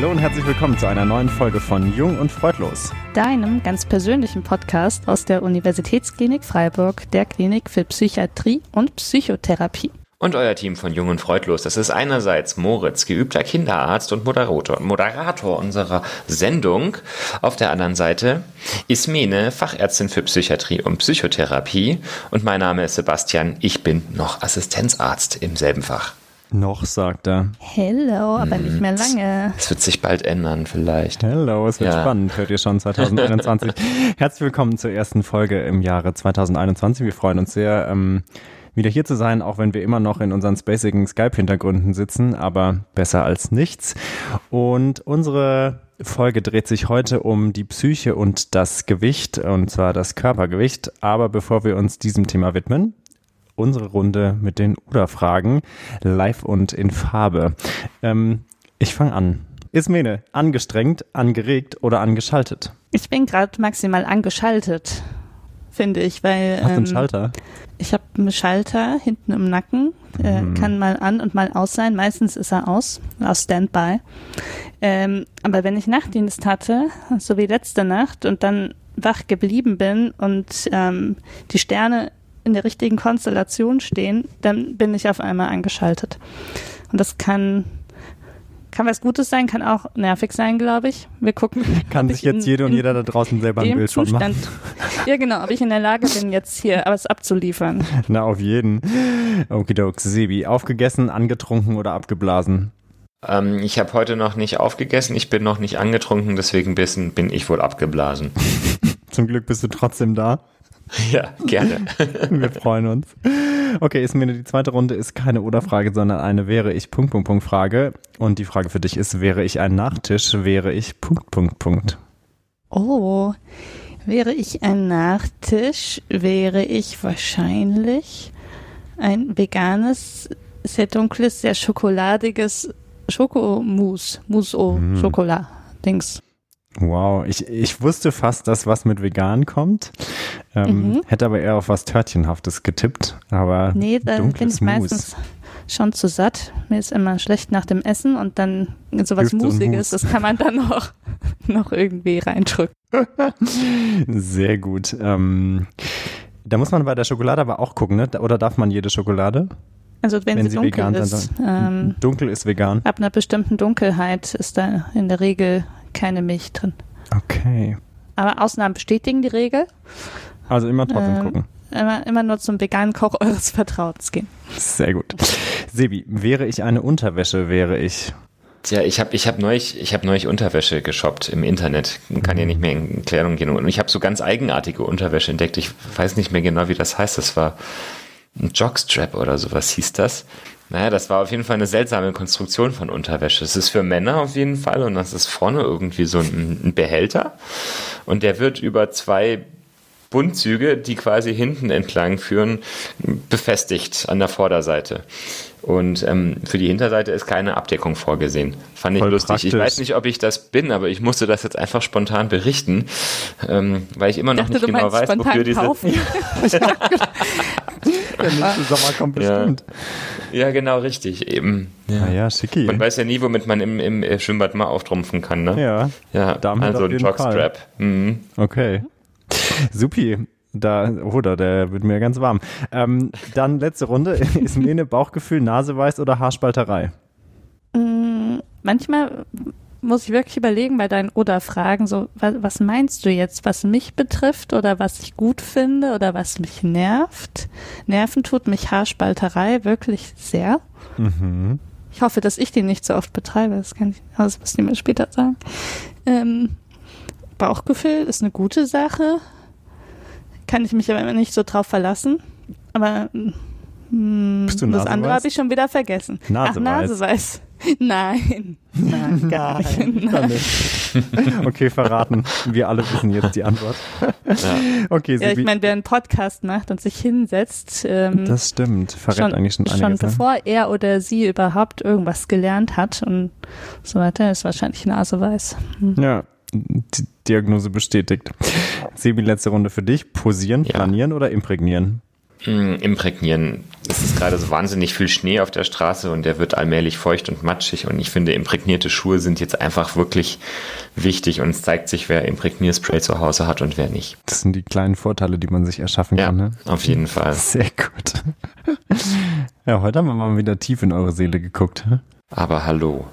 Hallo und herzlich willkommen zu einer neuen Folge von Jung und Freudlos. Deinem ganz persönlichen Podcast aus der Universitätsklinik Freiburg, der Klinik für Psychiatrie und Psychotherapie. Und euer Team von Jung und Freudlos. Das ist einerseits Moritz, geübter Kinderarzt und Moderator, Moderator unserer Sendung. Auf der anderen Seite Ismene, Fachärztin für Psychiatrie und Psychotherapie. Und mein Name ist Sebastian. Ich bin noch Assistenzarzt im selben Fach. Noch, sagt er. Hello, aber hm. nicht mehr lange. Es wird sich bald ändern, vielleicht. Hello, es wird ja. spannend, hört ihr schon 2021. Herzlich willkommen zur ersten Folge im Jahre 2021. Wir freuen uns sehr. Ähm, wieder hier zu sein, auch wenn wir immer noch in unseren spacigen Skype-Hintergründen sitzen, aber besser als nichts. Und unsere Folge dreht sich heute um die Psyche und das Gewicht, und zwar das Körpergewicht. Aber bevor wir uns diesem Thema widmen, unsere Runde mit den Oder-Fragen live und in Farbe. Ähm, ich fange an. Ismene, angestrengt, angeregt oder angeschaltet? Ich bin gerade maximal angeschaltet finde ich, weil. Hast du einen ähm, Schalter? Ich habe einen Schalter hinten im Nacken, äh, mhm. kann mal an und mal aus sein. Meistens ist er aus, aus Standby. Ähm, aber wenn ich Nachtdienst hatte, so wie letzte Nacht, und dann wach geblieben bin und ähm, die Sterne in der richtigen Konstellation stehen, dann bin ich auf einmal angeschaltet. Und das kann kann was Gutes sein, kann auch nervig sein, glaube ich. Wir gucken. Kann sich jetzt jede und jeder da draußen selber ein Bild von machen. Ja, genau, ob ich in der Lage bin, jetzt hier alles abzuliefern. Na, auf jeden. Okidok, Sebi, aufgegessen, angetrunken oder abgeblasen? Ähm, ich habe heute noch nicht aufgegessen, ich bin noch nicht angetrunken, deswegen bin ich wohl abgeblasen. Zum Glück bist du trotzdem da. Ja, gerne. Wir freuen uns. Okay, ist mir die zweite Runde ist keine Oder-Frage, sondern eine wäre ich Punkt, Punkt, Punkt Frage. Und die Frage für dich ist, wäre ich ein Nachtisch, wäre ich Punkt, Punkt, Punkt. Oh, wäre ich ein Nachtisch, wäre ich wahrscheinlich ein veganes, sehr dunkles, sehr schokoladiges Schokomousse, Mousse au mm. Chocolat, Dings. Wow, ich, ich wusste fast, dass was mit vegan kommt. Ähm, mhm. Hätte aber eher auf was Törtchenhaftes getippt. Aber nee, dann bin ich meistens schon zu satt. Mir ist immer schlecht nach dem Essen und dann sowas Musiges, das kann man dann noch, noch irgendwie reindrücken. Sehr gut. Ähm, da muss man bei der Schokolade aber auch gucken, ne? Oder darf man jede Schokolade? Also wenn, wenn sie, dunkel ist. Ähm, dunkel ist vegan. Ab einer bestimmten Dunkelheit ist da in der Regel keine Milch drin. Okay. Aber Ausnahmen bestätigen die Regel. Also immer trotzdem äh, gucken. Immer, immer nur zum veganen Koch eures Vertrauens gehen. Sehr gut. Sebi, wäre ich eine Unterwäsche, wäre ich. Tja, ich habe ich hab neulich, hab neulich Unterwäsche geshoppt im Internet. Man kann ja nicht mehr in Klärung gehen. Und ich habe so ganz eigenartige Unterwäsche entdeckt. Ich weiß nicht mehr genau, wie das heißt. Das war ein Jockstrap oder sowas hieß das. Naja, das war auf jeden Fall eine seltsame Konstruktion von Unterwäsche. Es ist für Männer auf jeden Fall und das ist vorne irgendwie so ein, ein Behälter und der wird über zwei Bundzüge, die quasi hinten entlang führen, befestigt an der Vorderseite. Und ähm, für die Hinterseite ist keine Abdeckung vorgesehen. Fand ich Voll lustig. Praktisch. Ich weiß nicht, ob ich das bin, aber ich musste das jetzt einfach spontan berichten, ähm, weil ich immer noch dachte, nicht genau weiß, wofür diese. Der nächste Sommer kommt bestimmt. Ja, ja genau, richtig. Eben. Ja. Ah ja, schicki. Man weiß ja nie, womit man im, im Schwimmbad mal auftrumpfen kann, ne? Ja. Ja, Damit also ein Jockstrap. Mhm. Okay. Supi. Da, oder, der wird mir ganz warm. Ähm, dann letzte Runde. Ist Mene Bauchgefühl, Naseweiß oder Haarspalterei? Mm, manchmal muss ich wirklich überlegen bei deinen Oder-Fragen, so, was, was, meinst du jetzt, was mich betrifft oder was ich gut finde oder was mich nervt? Nerven tut mich Haarspalterei wirklich sehr. Mhm. Ich hoffe, dass ich die nicht so oft betreibe, das kann ich, das muss ich mir später sagen. Ähm, Bauchgefühl ist eine gute Sache, kann ich mich aber immer nicht so drauf verlassen, aber hm, Bist du das andere habe ich schon wieder vergessen. Naseweiß. Ach, Naseweiß. Nein, nein, gar nicht. Nein. okay, verraten. Wir alle wissen jetzt die Antwort. Ja. Okay, ja, ich meine, wer einen Podcast macht und sich hinsetzt, ähm, das stimmt, verrät schon, eigentlich schon einiges. Schon bevor er oder sie überhaupt irgendwas gelernt hat und so weiter, ist wahrscheinlich Naseweiß. Hm. Ja, die Diagnose bestätigt. Sebi, letzte Runde für dich. Posieren, ja. planieren oder imprägnieren? Mm, imprägnieren. Es ist gerade so wahnsinnig viel Schnee auf der Straße und der wird allmählich feucht und matschig. Und ich finde, imprägnierte Schuhe sind jetzt einfach wirklich wichtig und es zeigt sich, wer Imprägnierspray zu Hause hat und wer nicht. Das sind die kleinen Vorteile, die man sich erschaffen Ja, kann. Ne? auf jeden Fall. Sehr gut. Ja, heute haben wir mal wieder tief in eure Seele geguckt. Aber hallo.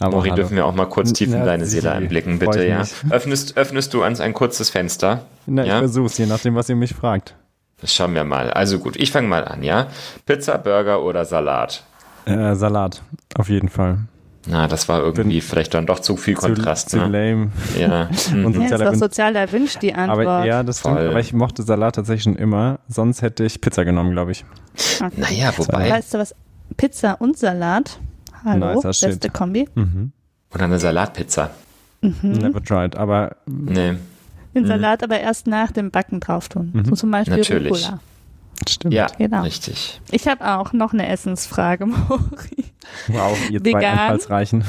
Aber Mori, hallo. dürfen wir auch mal kurz tief in Ja, deine Seele einblicken, bitte, ich ja? Öffnest, öffnest du uns ein kurzes Fenster? Na, ich ja? versuch's, je nachdem, was ihr mich fragt. Das schauen wir mal. Also gut, ich fange mal an, ja? Pizza, Burger oder Salat? Äh, Salat, auf jeden Fall. Na, das war irgendwie vielleicht dann doch zu viel Kontrast, zu, zu ne? lame. Ja. Mhm. Und Ja, doch Win- sozial erwünscht, die Antwort. aber ja, das stimmt. Voll. Aber ich mochte Salat tatsächlich schon immer. Sonst hätte ich Pizza genommen, glaube ich. Naja, wobei, Weißt du was? Pizza und Salat. Hallo, shit. beste Kombi. Mhm. oder eine Salatpizza. Mhm. Never tried. Aber Nee, Den Salat aber erst nach dem Backen drauf tun. Mhm. So zum Beispiel Natürlich. Rucola. stimmt. ja, Genau. richtig. Ich habe auch noch eine Essensfrage, Mori. Wow, ihr zwei Vegan? Einfallsreichen.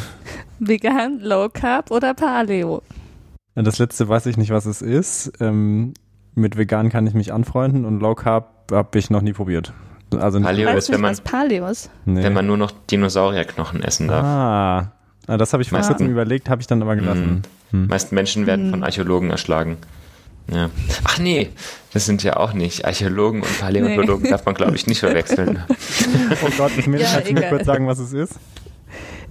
Vegan, Low Carb oder Paleo? Das letzte weiß ich nicht, was es ist. Ähm, mit vegan kann ich mich anfreunden und Low Carb habe ich noch nie probiert. Also nicht- Paleo ist, wenn man, was Paleo ist? nee. wenn man nur noch Dinosaurierknochen essen darf. ah, Ah, das habe ich vor kurzem überlegt, habe ich dann aber gelassen. Hm. Die meisten Menschen werden Hm. von Archäologen erschlagen. Ja. Ach nee, das sind ja auch nicht. Archäologen und Paläontologen darf man, glaube ich, nicht verwechseln. Oh Gott, ich will Ja, kannst du mir kurz sagen, was es ist?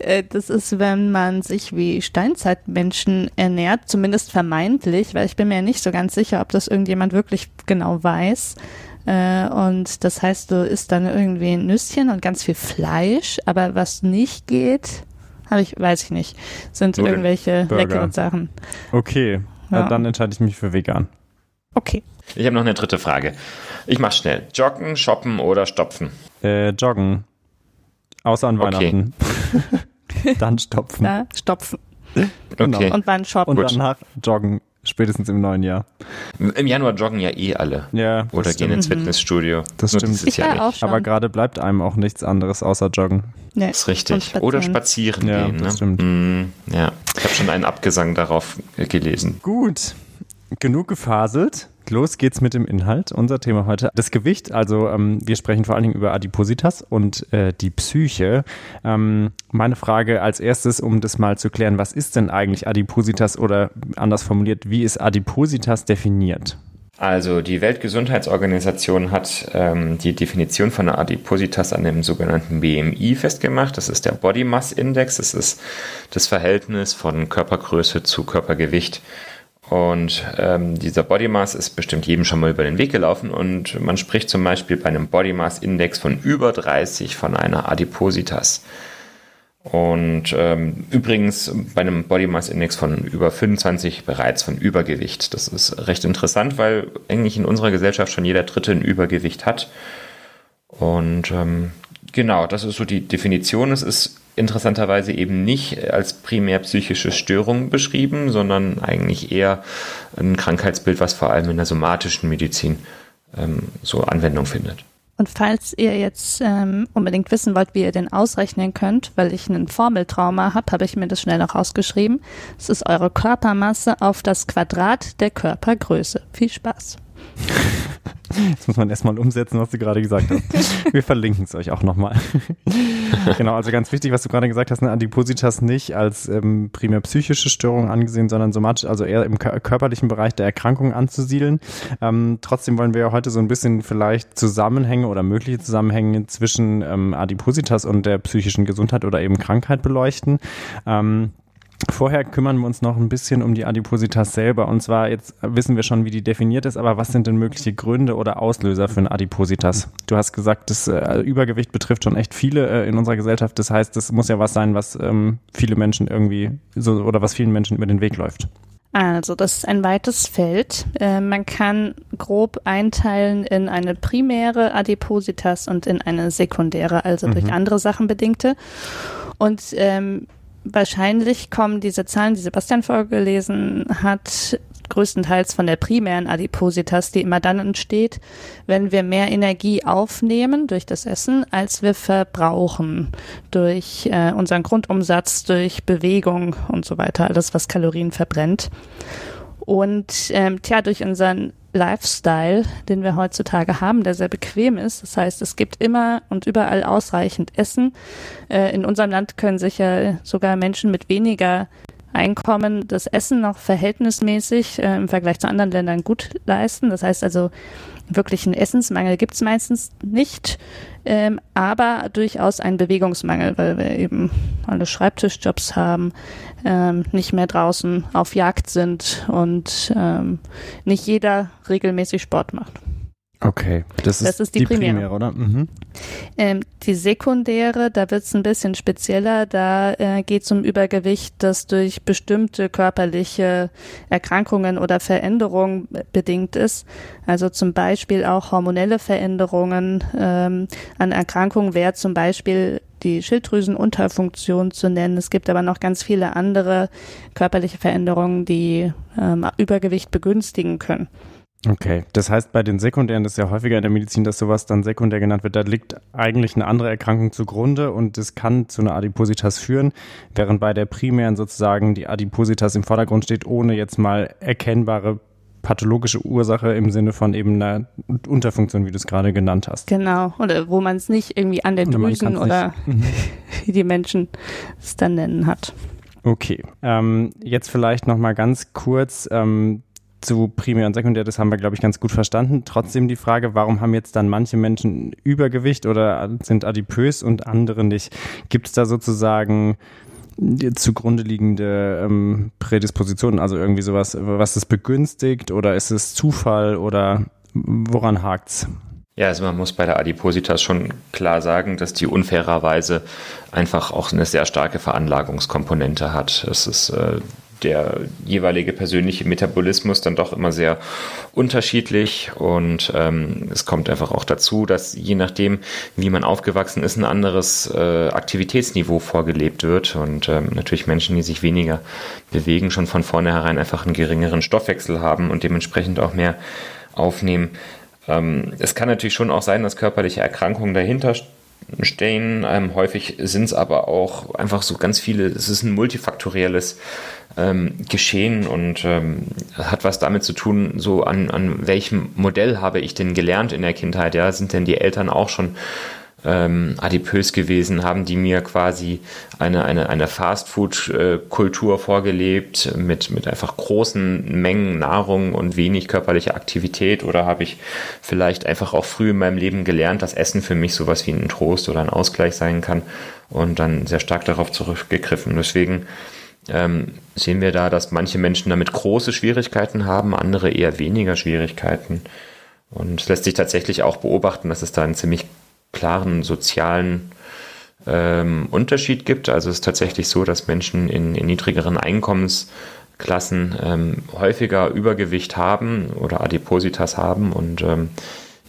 Äh, Das ist, wenn man sich wie Steinzeitmenschen ernährt, zumindest vermeintlich, weil ich bin mir nicht so ganz sicher, ob das irgendjemand wirklich genau weiß. Äh, Und das heißt, du isst dann irgendwie ein Nüsschen und ganz viel Fleisch, aber was nicht geht, habe ich, weiß ich nicht, sind Nudeln. irgendwelche Burger. leckeren Sachen. Okay, Ja. dann entscheide ich mich für vegan. Okay. Ich habe noch eine dritte Frage. Ich mach's schnell. Joggen, shoppen oder stopfen? Äh, joggen. Außer an Okay. Weihnachten. dann stopfen. Da stopfen. Genau. Okay. Und wann shoppen? Und danach joggen. Spätestens im neuen Jahr. Im Januar joggen ja eh alle. Ja, Oder das gehen stimmt. ins Fitnessstudio. Das Nur stimmt. dieses Ich Jahr nicht. auch schon. Aber gerade bleibt einem auch nichts anderes außer joggen. Nee. Das ist richtig. Und Oder spazieren. spazieren Ja, gehen. das ne? stimmt. Mm, ja, ich habe schon einen Abgesang darauf gelesen. Gut, genug gefaselt. Los geht's mit dem Inhalt. Unser Thema heute, das Gewicht. Also ähm, wir sprechen vor allen Dingen über Adipositas und äh, die Psyche. Ähm, meine Frage als erstes, um das mal zu klären, was ist denn eigentlich Adipositas oder anders formuliert, wie ist Adipositas definiert? Also die Weltgesundheitsorganisation hat ähm, die Definition von Adipositas an dem sogenannten BMI festgemacht. Das ist der Body Mass Index. Das ist das Verhältnis von Körpergröße zu Körpergewicht. Und ähm, dieser Body Mass ist bestimmt jedem schon mal über den Weg gelaufen und man spricht zum Beispiel bei einem Body Mass Index von über 30 von einer Adipositas. Und ähm, übrigens bei einem Body Mass Index von über 25 bereits von Übergewicht. Das ist recht interessant, weil eigentlich in unserer Gesellschaft schon jeder Dritte ein Übergewicht hat. Und ähm, genau, das ist so die Definition. Es ist interessanterweise eben nicht als primär psychische Störung beschrieben, sondern eigentlich eher ein Krankheitsbild, was vor allem in der somatischen Medizin ähm, so Anwendung findet. Und falls ihr jetzt ähm, unbedingt wissen wollt, wie ihr den ausrechnen könnt, weil ich einen Formeltrauma habe, habe ich mir das schnell noch rausgeschrieben. Es ist eure Körpermasse auf das Quadrat der Körpergröße. Viel Spaß. Jetzt muss man erstmal umsetzen, was du gerade gesagt hast. Wir verlinken es euch auch nochmal. genau, also ganz wichtig, was du gerade gesagt hast, eine Adipositas nicht als ähm, primär psychische Störung angesehen, sondern somatisch, also eher im kör- körperlichen Bereich der Erkrankung anzusiedeln. Ähm, trotzdem wollen wir ja heute so ein bisschen vielleicht Zusammenhänge oder mögliche Zusammenhänge zwischen ähm, Adipositas und der psychischen Gesundheit oder eben Krankheit beleuchten. Ähm, Vorher kümmern wir uns noch ein bisschen um die Adipositas selber. Und zwar, jetzt wissen wir schon, wie die definiert ist, aber was sind denn mögliche Gründe oder Auslöser für eine Adipositas? Du hast gesagt, das äh, Übergewicht betrifft schon echt viele äh, in unserer Gesellschaft. Das heißt, das muss ja was sein, was ähm, viele Menschen irgendwie so oder was vielen Menschen über den Weg läuft. Also, das ist ein weites Feld. Äh, man kann grob einteilen in eine primäre Adipositas und in eine sekundäre, also durch andere Sachen bedingte. Und ähm, wahrscheinlich kommen diese Zahlen, die Sebastian vorgelesen hat, größtenteils von der primären Adipositas, die immer dann entsteht, wenn wir mehr Energie aufnehmen durch das Essen, als wir verbrauchen durch äh, unseren Grundumsatz, durch Bewegung und so weiter, alles was Kalorien verbrennt. Und ähm, tja, durch unseren Lifestyle, den wir heutzutage haben, der sehr bequem ist. Das heißt, es gibt immer und überall ausreichend Essen. Äh, in unserem Land können sich ja sogar Menschen mit weniger Einkommen das Essen noch verhältnismäßig äh, im Vergleich zu anderen Ländern gut leisten. Das heißt also, wirklich einen Essensmangel gibt es meistens nicht, ähm, aber durchaus einen Bewegungsmangel, weil wir eben alle Schreibtischjobs haben, ähm, nicht mehr draußen auf Jagd sind und ähm, nicht jeder regelmäßig Sport macht. Okay, das ist, das ist die, die Primäre. Primäre, oder? Mhm. Ähm, die sekundäre, da wird es ein bisschen spezieller. Da äh, geht es um Übergewicht, das durch bestimmte körperliche Erkrankungen oder Veränderungen bedingt ist. Also zum Beispiel auch hormonelle Veränderungen ähm, an Erkrankungen wäre zum Beispiel die Schilddrüsenunterfunktion zu nennen. Es gibt aber noch ganz viele andere körperliche Veränderungen, die ähm, Übergewicht begünstigen können. Okay, das heißt bei den sekundären, das ist ja häufiger in der Medizin, dass sowas dann sekundär genannt wird, da liegt eigentlich eine andere Erkrankung zugrunde und das kann zu einer Adipositas führen, während bei der primären sozusagen die Adipositas im Vordergrund steht, ohne jetzt mal erkennbare pathologische Ursache im Sinne von eben einer Unterfunktion, wie du es gerade genannt hast. Genau, oder wo man es nicht irgendwie an der Drüsen oder wie die Menschen es dann nennen hat. Okay, ähm, jetzt vielleicht noch mal ganz kurz ähm, zu Primär und Sekundär, das haben wir, glaube ich, ganz gut verstanden. Trotzdem die Frage, warum haben jetzt dann manche Menschen Übergewicht oder sind adipös und andere nicht? Gibt es da sozusagen zugrunde liegende ähm, Prädispositionen, also irgendwie sowas, was das begünstigt oder ist es Zufall oder woran hakt's? Ja, also man muss bei der Adipositas schon klar sagen, dass die unfairerweise einfach auch eine sehr starke Veranlagungskomponente hat. Es ist äh, der jeweilige persönliche Metabolismus dann doch immer sehr unterschiedlich und ähm, es kommt einfach auch dazu, dass je nachdem, wie man aufgewachsen ist, ein anderes äh, Aktivitätsniveau vorgelebt wird und ähm, natürlich Menschen, die sich weniger bewegen, schon von vornherein einfach einen geringeren Stoffwechsel haben und dementsprechend auch mehr aufnehmen. Ähm, es kann natürlich schon auch sein, dass körperliche Erkrankungen dahinter stehen. Ähm, häufig sind es aber auch einfach so ganz viele, es ist ein multifaktorielles ähm, Geschehen und ähm, hat was damit zu tun, so an, an welchem Modell habe ich denn gelernt in der Kindheit? Ja, sind denn die Eltern auch schon ähm, adipös gewesen, haben die mir quasi eine, eine, eine Fastfood-Kultur vorgelebt mit, mit einfach großen Mengen Nahrung und wenig körperlicher Aktivität oder habe ich vielleicht einfach auch früh in meinem Leben gelernt, dass Essen für mich sowas wie ein Trost oder ein Ausgleich sein kann und dann sehr stark darauf zurückgegriffen. Deswegen ähm, sehen wir da, dass manche Menschen damit große Schwierigkeiten haben, andere eher weniger Schwierigkeiten. Und es lässt sich tatsächlich auch beobachten, dass es da einen ziemlich klaren sozialen ähm, Unterschied gibt. Also es ist tatsächlich so, dass Menschen in, in niedrigeren Einkommensklassen ähm, häufiger Übergewicht haben oder Adipositas haben und ähm,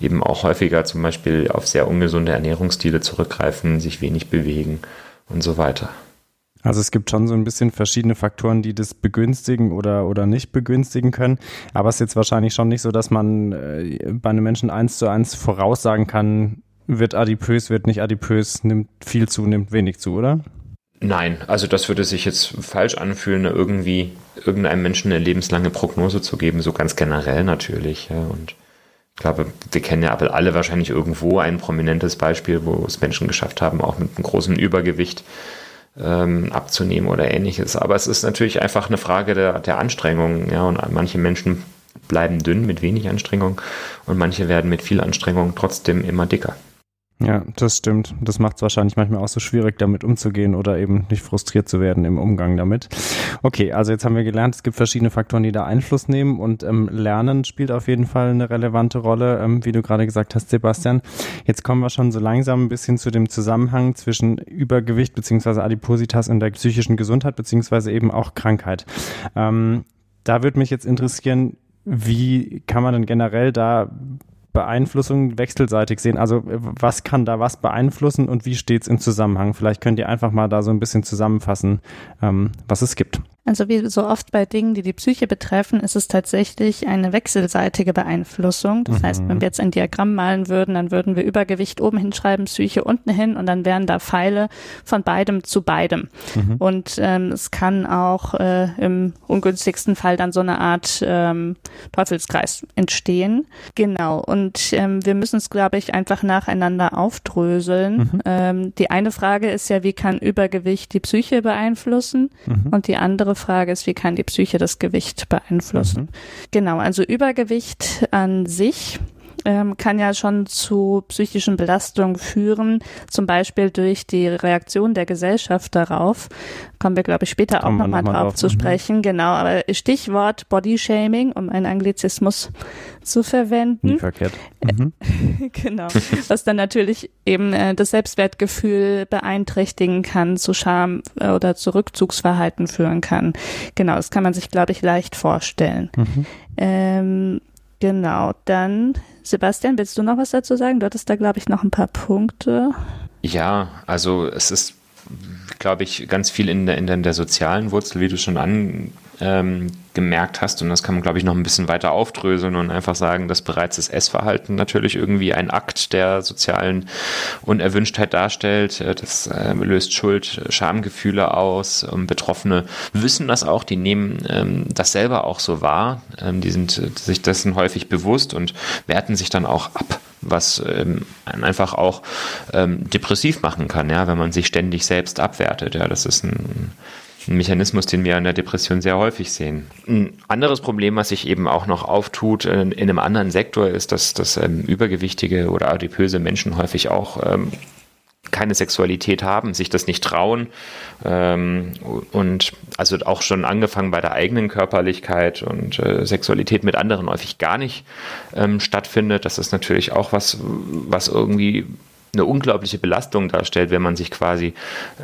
eben auch häufiger zum Beispiel auf sehr ungesunde Ernährungsstile zurückgreifen, sich wenig bewegen und so weiter. Also es gibt schon so ein bisschen verschiedene Faktoren, die das begünstigen oder, oder nicht begünstigen können. Aber es ist jetzt wahrscheinlich schon nicht so, dass man äh, bei einem Menschen eins zu eins voraussagen kann, wird adipös, wird nicht adipös, nimmt viel zu, nimmt wenig zu, oder? Nein, also das würde sich jetzt falsch anfühlen, irgendwie irgendeinem Menschen eine lebenslange Prognose zu geben, so ganz generell natürlich. Und ich glaube, wir kennen ja aber alle wahrscheinlich irgendwo ein prominentes Beispiel, wo es Menschen geschafft haben, auch mit einem großen Übergewicht ähm, abzunehmen oder ähnliches. Aber es ist natürlich einfach eine Frage der, der Anstrengung. Ja, und manche Menschen bleiben dünn mit wenig Anstrengung und manche werden mit viel Anstrengung trotzdem immer dicker. Ja, das stimmt. Das macht es wahrscheinlich manchmal auch so schwierig, damit umzugehen oder eben nicht frustriert zu werden im Umgang damit. Okay, also jetzt haben wir gelernt, es gibt verschiedene Faktoren, die da Einfluss nehmen und ähm, Lernen spielt auf jeden Fall eine relevante Rolle, ähm, wie du gerade gesagt hast, Sebastian. Jetzt kommen wir schon so langsam ein bisschen zu dem Zusammenhang zwischen Übergewicht beziehungsweise Adipositas und der psychischen Gesundheit beziehungsweise eben auch Krankheit. Ähm, da würde mich jetzt interessieren, wie kann man denn generell da Beeinflussung wechselseitig sehen. Also was kann da was beeinflussen und wie steht es im Zusammenhang? Vielleicht könnt ihr einfach mal da so ein bisschen zusammenfassen, ähm, was es gibt. Also wie so oft bei Dingen, die die Psyche betreffen, ist es tatsächlich eine wechselseitige Beeinflussung. Das mhm. heißt, wenn wir jetzt ein Diagramm malen würden, dann würden wir Übergewicht oben hinschreiben, Psyche unten hin und dann wären da Pfeile von beidem zu beidem. Mhm. Und ähm, es kann auch äh, im ungünstigsten Fall dann so eine Art ähm, Teufelskreis entstehen. Genau. Und ähm, wir müssen es, glaube ich, einfach nacheinander aufdröseln. Mhm. Ähm, die eine Frage ist ja, wie kann Übergewicht die Psyche beeinflussen? Mhm. Und die andere Frage ist, wie kann die Psyche das Gewicht beeinflussen? Mhm. Genau, also Übergewicht an sich ähm, kann ja schon zu psychischen Belastungen führen, zum Beispiel durch die Reaktion der Gesellschaft darauf. Kommen wir, glaube ich, später Kommen auch nochmal noch drauf, drauf zu mhm. sprechen. Genau, aber Stichwort Bodyshaming, um einen Anglizismus zu verwenden. Nie verkehrt. Äh, mhm. genau. Was dann natürlich eben äh, das Selbstwertgefühl beeinträchtigen kann, zu Scham äh, oder zu Rückzugsverhalten führen kann. Genau, das kann man sich, glaube ich, leicht vorstellen. Mhm. Ähm, Genau, dann Sebastian, willst du noch was dazu sagen? Du hattest da, glaube ich, noch ein paar Punkte. Ja, also es ist, glaube ich, ganz viel in der, in der sozialen Wurzel, wie du schon an, ähm, gemerkt hast. Und das kann man, glaube ich, noch ein bisschen weiter aufdröseln und einfach sagen, dass bereits das Essverhalten natürlich irgendwie ein Akt der sozialen Unerwünschtheit darstellt. Äh, das äh, löst Schuld, Schamgefühle aus. Und Betroffene wissen das auch, die nehmen ähm, das selber auch so wahr. Ähm, die sind äh, sich dessen häufig bewusst und werten sich dann auch ab was ähm, einfach auch ähm, depressiv machen kann, ja, wenn man sich ständig selbst abwertet. Ja, das ist ein ein Mechanismus, den wir in der Depression sehr häufig sehen. Ein anderes Problem, was sich eben auch noch auftut in, in einem anderen Sektor, ist, dass, dass ähm, übergewichtige oder adipöse Menschen häufig auch ähm, keine Sexualität haben, sich das nicht trauen ähm, und also auch schon angefangen bei der eigenen Körperlichkeit und äh, Sexualität mit anderen häufig gar nicht ähm, stattfindet. Das ist natürlich auch was, was irgendwie eine unglaubliche Belastung darstellt, wenn man sich quasi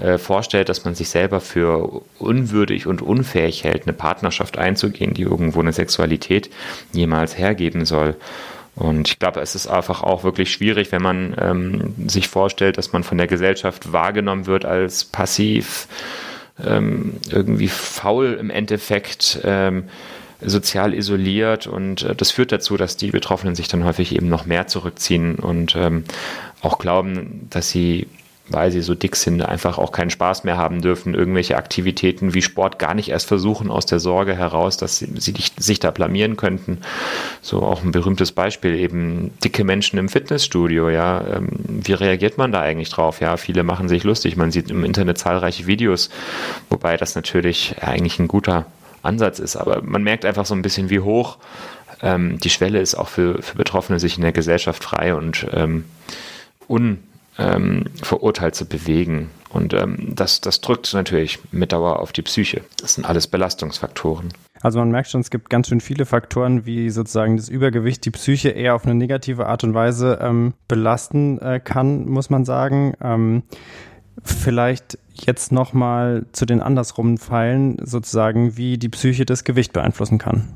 äh, vorstellt, dass man sich selber für unwürdig und unfähig hält, eine Partnerschaft einzugehen, die irgendwo eine Sexualität jemals hergeben soll. Und ich glaube, es ist einfach auch wirklich schwierig, wenn man ähm, sich vorstellt, dass man von der Gesellschaft wahrgenommen wird als passiv, ähm, irgendwie faul im Endeffekt. Ähm, sozial isoliert und äh, das führt dazu, dass die Betroffenen sich dann häufig eben noch mehr zurückziehen und ähm, auch glauben, dass sie weil sie so dick sind, einfach auch keinen Spaß mehr haben dürfen, irgendwelche Aktivitäten wie Sport gar nicht erst versuchen, aus der Sorge heraus, dass sie, sie sich da blamieren könnten. So auch ein berühmtes Beispiel, eben dicke Menschen im Fitnessstudio, ja. Ähm, wie reagiert man da eigentlich drauf? Ja, viele machen sich lustig. Man sieht im Internet zahlreiche Videos, wobei das natürlich eigentlich ein guter Ansatz ist. Aber man merkt einfach so ein bisschen, wie hoch ähm, die Schwelle ist, auch für, für Betroffene, sich in der Gesellschaft frei und ähm, unverurteilt ähm, zu bewegen. Und ähm, das, das drückt natürlich mit Dauer auf die Psyche. Das sind alles Belastungsfaktoren. Also man merkt schon, es gibt ganz schön viele Faktoren, wie sozusagen das Übergewicht die Psyche eher auf eine negative Art und Weise ähm, belasten äh, kann, muss man sagen. Ähm, vielleicht jetzt nochmal zu den andersrum Pfeilen, sozusagen, wie die Psyche das Gewicht beeinflussen kann.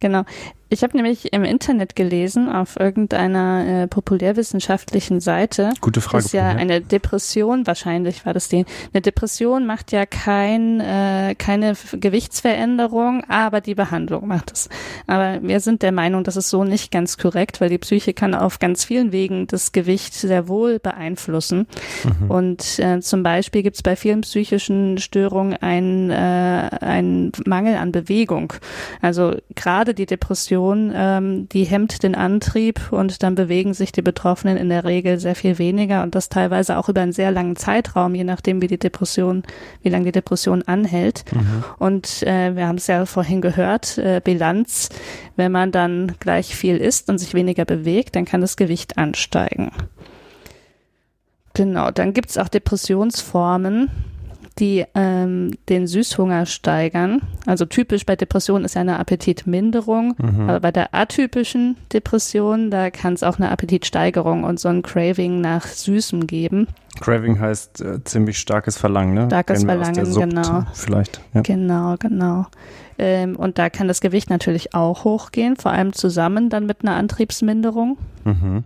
Genau. Ich habe nämlich im Internet gelesen, auf irgendeiner äh, populärwissenschaftlichen Seite. Gute Frage. Ist ja eine Depression, wahrscheinlich war das die. Eine Depression macht ja kein, äh, keine Gewichtsveränderung, aber die Behandlung macht es. Aber wir sind der Meinung, das ist so nicht ganz korrekt, weil die Psyche kann auf ganz vielen Wegen das Gewicht sehr wohl beeinflussen. Mhm. Und äh, zum Beispiel gibt es bei vielen psychischen Störungen einen, äh, einen Mangel an Bewegung. Also gerade die Depression Depression, ähm, die hemmt den Antrieb und dann bewegen sich die Betroffenen in der Regel sehr viel weniger und das teilweise auch über einen sehr langen Zeitraum, je nachdem wie die Depression, wie lange die Depression anhält. Mhm. Und äh, wir haben es ja vorhin gehört, äh, Bilanz, wenn man dann gleich viel isst und sich weniger bewegt, dann kann das Gewicht ansteigen. Genau, dann gibt es auch Depressionsformen, die ähm, den Süßhunger steigern. Also typisch bei Depressionen ist ja eine Appetitminderung, mhm. aber bei der atypischen Depression, da kann es auch eine Appetitsteigerung und so ein Craving nach Süßem geben. Craving heißt äh, ziemlich starkes Verlangen, ne? Starkes Verlangen, genau. Vielleicht. Ja. Genau, genau. Ähm, und da kann das Gewicht natürlich auch hochgehen, vor allem zusammen dann mit einer Antriebsminderung. Mhm.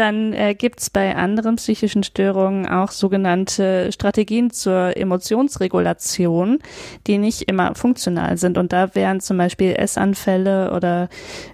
Dann äh, gibt es bei anderen psychischen Störungen auch sogenannte Strategien zur Emotionsregulation, die nicht immer funktional sind. Und da wären zum Beispiel Essanfälle oder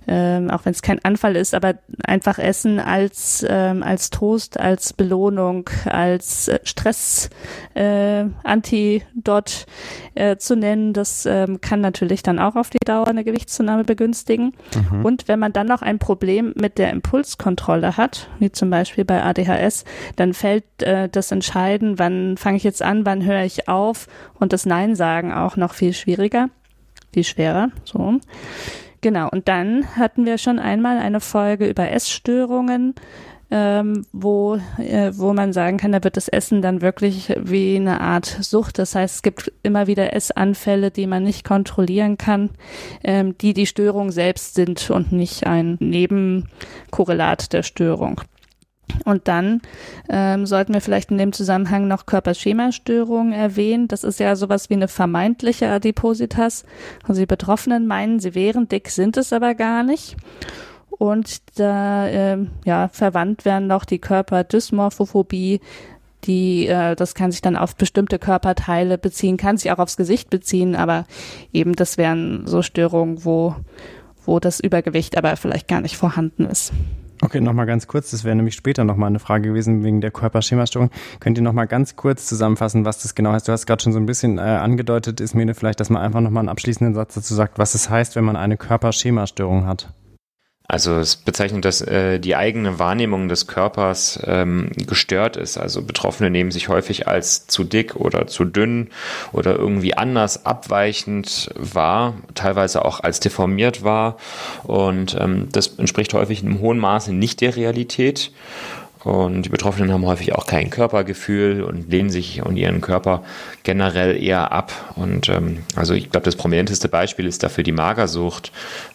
ähm, auch wenn es kein Anfall ist, aber einfach Essen als, ähm, als Trost, als Belohnung, als äh, Stress äh, Antidot äh, zu nennen. Das ähm, kann natürlich dann auch auf die Dauer eine Gewichtszunahme begünstigen. Mhm. Und wenn man dann noch ein Problem mit der Impulskontrolle hat, wie zum Beispiel bei ADHS, dann fällt äh, das Entscheiden, wann fange ich jetzt an, wann höre ich auf und das Nein sagen auch noch viel schwieriger, viel schwerer. So. Genau, und dann hatten wir schon einmal eine Folge über Essstörungen ähm, wo, äh, wo man sagen kann, da wird das Essen dann wirklich wie eine Art Sucht. Das heißt, es gibt immer wieder Essanfälle, die man nicht kontrollieren kann, ähm, die die Störung selbst sind und nicht ein Nebenkorrelat der Störung. Und dann ähm, sollten wir vielleicht in dem Zusammenhang noch Körperschemastörungen erwähnen. Das ist ja sowas wie eine vermeintliche Adipositas. Also die Betroffenen meinen, sie wären dick, sind es aber gar nicht. Und da äh, ja, verwandt werden noch die Körperdysmorphophobie, die, äh, das kann sich dann auf bestimmte Körperteile beziehen, kann sich auch aufs Gesicht beziehen, aber eben das wären so Störungen, wo, wo das Übergewicht aber vielleicht gar nicht vorhanden ist. Okay, nochmal ganz kurz, das wäre nämlich später nochmal eine Frage gewesen wegen der Körperschemastörung. Könnt ihr nochmal ganz kurz zusammenfassen, was das genau heißt? Du hast gerade schon so ein bisschen äh, angedeutet, mir vielleicht, dass man einfach nochmal einen abschließenden Satz dazu sagt, was es heißt, wenn man eine Körperschemastörung hat. Also es bezeichnet, dass äh, die eigene Wahrnehmung des Körpers ähm, gestört ist. Also Betroffene nehmen sich häufig als zu dick oder zu dünn oder irgendwie anders abweichend wahr, teilweise auch als deformiert wahr. Und ähm, das entspricht häufig in einem hohen Maße nicht der Realität. Und die Betroffenen haben häufig auch kein Körpergefühl und lehnen sich und ihren Körper generell eher ab. Und ähm, also ich glaube, das prominenteste Beispiel ist dafür die Magersucht,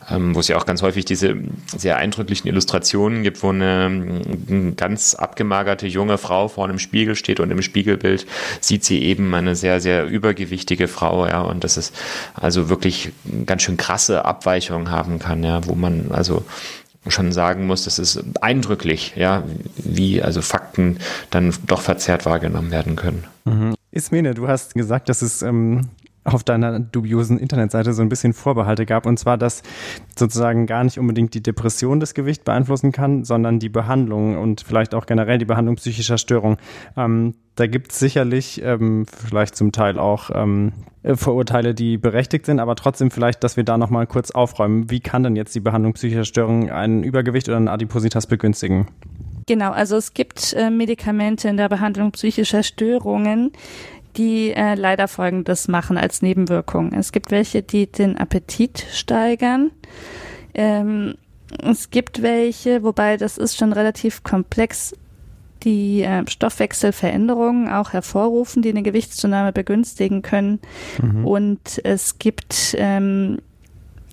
ähm, wo es ja auch ganz häufig diese sehr eindrücklichen Illustrationen gibt, wo eine, eine ganz abgemagerte junge Frau vor einem Spiegel steht und im Spiegelbild sieht sie eben eine sehr, sehr übergewichtige Frau, ja, und dass es also wirklich ganz schön krasse Abweichungen haben kann, ja, wo man also schon sagen muss, das ist eindrücklich, ja, wie also Fakten dann doch verzerrt wahrgenommen werden können. Mhm. Ismene, du hast gesagt, dass es ähm, auf deiner dubiosen Internetseite so ein bisschen Vorbehalte gab, und zwar, dass sozusagen gar nicht unbedingt die Depression das Gewicht beeinflussen kann, sondern die Behandlung und vielleicht auch generell die Behandlung psychischer Störungen. Ähm, da gibt es sicherlich ähm, vielleicht zum Teil auch ähm, Vorurteile, die berechtigt sind, aber trotzdem vielleicht, dass wir da nochmal kurz aufräumen. Wie kann denn jetzt die Behandlung psychischer Störungen ein Übergewicht oder eine Adipositas begünstigen? Genau, also es gibt äh, Medikamente in der Behandlung psychischer Störungen, die äh, leider Folgendes machen als Nebenwirkung. Es gibt welche, die den Appetit steigern. Ähm, es gibt welche, wobei das ist schon relativ komplex, die äh, Stoffwechselveränderungen auch hervorrufen, die eine Gewichtszunahme begünstigen können. Mhm. Und es gibt ähm,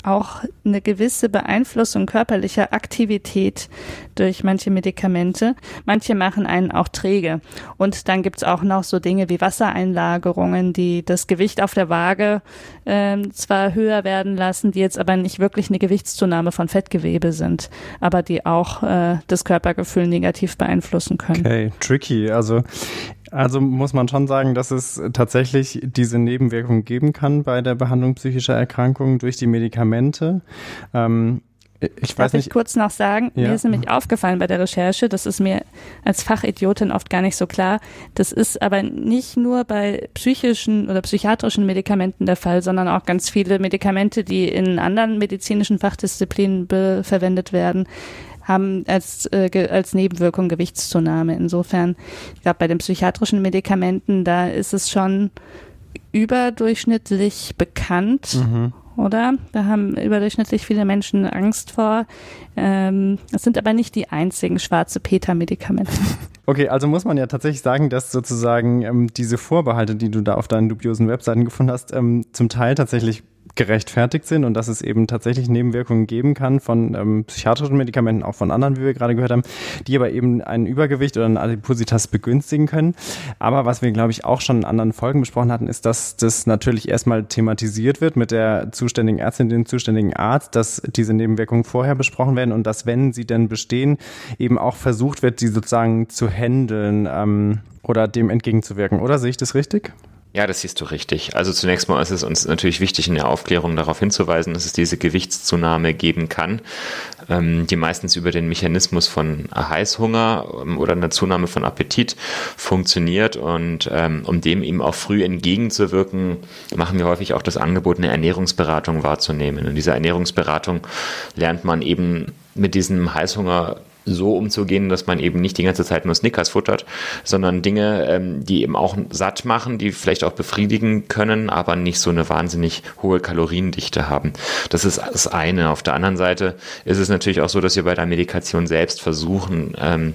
auch eine gewisse Beeinflussung körperlicher Aktivität durch manche Medikamente. Manche machen einen auch träge. Und dann gibt's auch noch so Dinge wie Wassereinlagerungen, die das Gewicht auf der Waage äh, zwar höher werden lassen, die jetzt aber nicht wirklich eine Gewichtszunahme von Fettgewebe sind, aber die auch äh, das Körpergefühl negativ beeinflussen können. Okay, tricky. Also also muss man schon sagen, dass es tatsächlich diese Nebenwirkungen geben kann bei der Behandlung psychischer Erkrankungen durch die Medikamente. Ähm, ich Darf weiß nicht. ich kurz noch sagen, ja. mir ist nämlich aufgefallen bei der Recherche, das ist mir als Fachidiotin oft gar nicht so klar. Das ist aber nicht nur bei psychischen oder psychiatrischen Medikamenten der Fall, sondern auch ganz viele Medikamente, die in anderen medizinischen Fachdisziplinen verwendet werden, haben als, äh, als Nebenwirkung Gewichtszunahme. Insofern, ich glaube, bei den psychiatrischen Medikamenten, da ist es schon überdurchschnittlich bekannt. Mhm oder? Da haben überdurchschnittlich viele Menschen Angst vor. Ähm, es sind aber nicht die einzigen schwarze Peter-Medikamente. Okay, also muss man ja tatsächlich sagen, dass sozusagen ähm, diese Vorbehalte, die du da auf deinen dubiosen Webseiten gefunden hast, ähm, zum Teil tatsächlich gerechtfertigt sind und dass es eben tatsächlich Nebenwirkungen geben kann von ähm, psychiatrischen Medikamenten, auch von anderen, wie wir gerade gehört haben, die aber eben ein Übergewicht oder ein Adipositas begünstigen können. Aber was wir, glaube ich, auch schon in anderen Folgen besprochen hatten, ist, dass das natürlich erstmal thematisiert wird mit der zuständigen Ärztin, dem zuständigen Arzt, dass diese Nebenwirkungen vorher besprochen werden und dass, wenn sie denn bestehen, eben auch versucht wird, die sozusagen zu handeln ähm, oder dem entgegenzuwirken. Oder sehe ich das richtig? Ja, das siehst du richtig. Also zunächst mal ist es uns natürlich wichtig, in der Aufklärung darauf hinzuweisen, dass es diese Gewichtszunahme geben kann, ähm, die meistens über den Mechanismus von Heißhunger ähm, oder einer Zunahme von Appetit funktioniert. Und ähm, um dem eben auch früh entgegenzuwirken, machen wir häufig auch das Angebot, eine Ernährungsberatung wahrzunehmen. Und diese Ernährungsberatung lernt man eben mit diesem Heißhunger so umzugehen, dass man eben nicht die ganze Zeit nur Snickers futtert, sondern Dinge, ähm, die eben auch satt machen, die vielleicht auch befriedigen können, aber nicht so eine wahnsinnig hohe Kaloriendichte haben. Das ist das eine. Auf der anderen Seite ist es natürlich auch so, dass wir bei der Medikation selbst versuchen, ähm,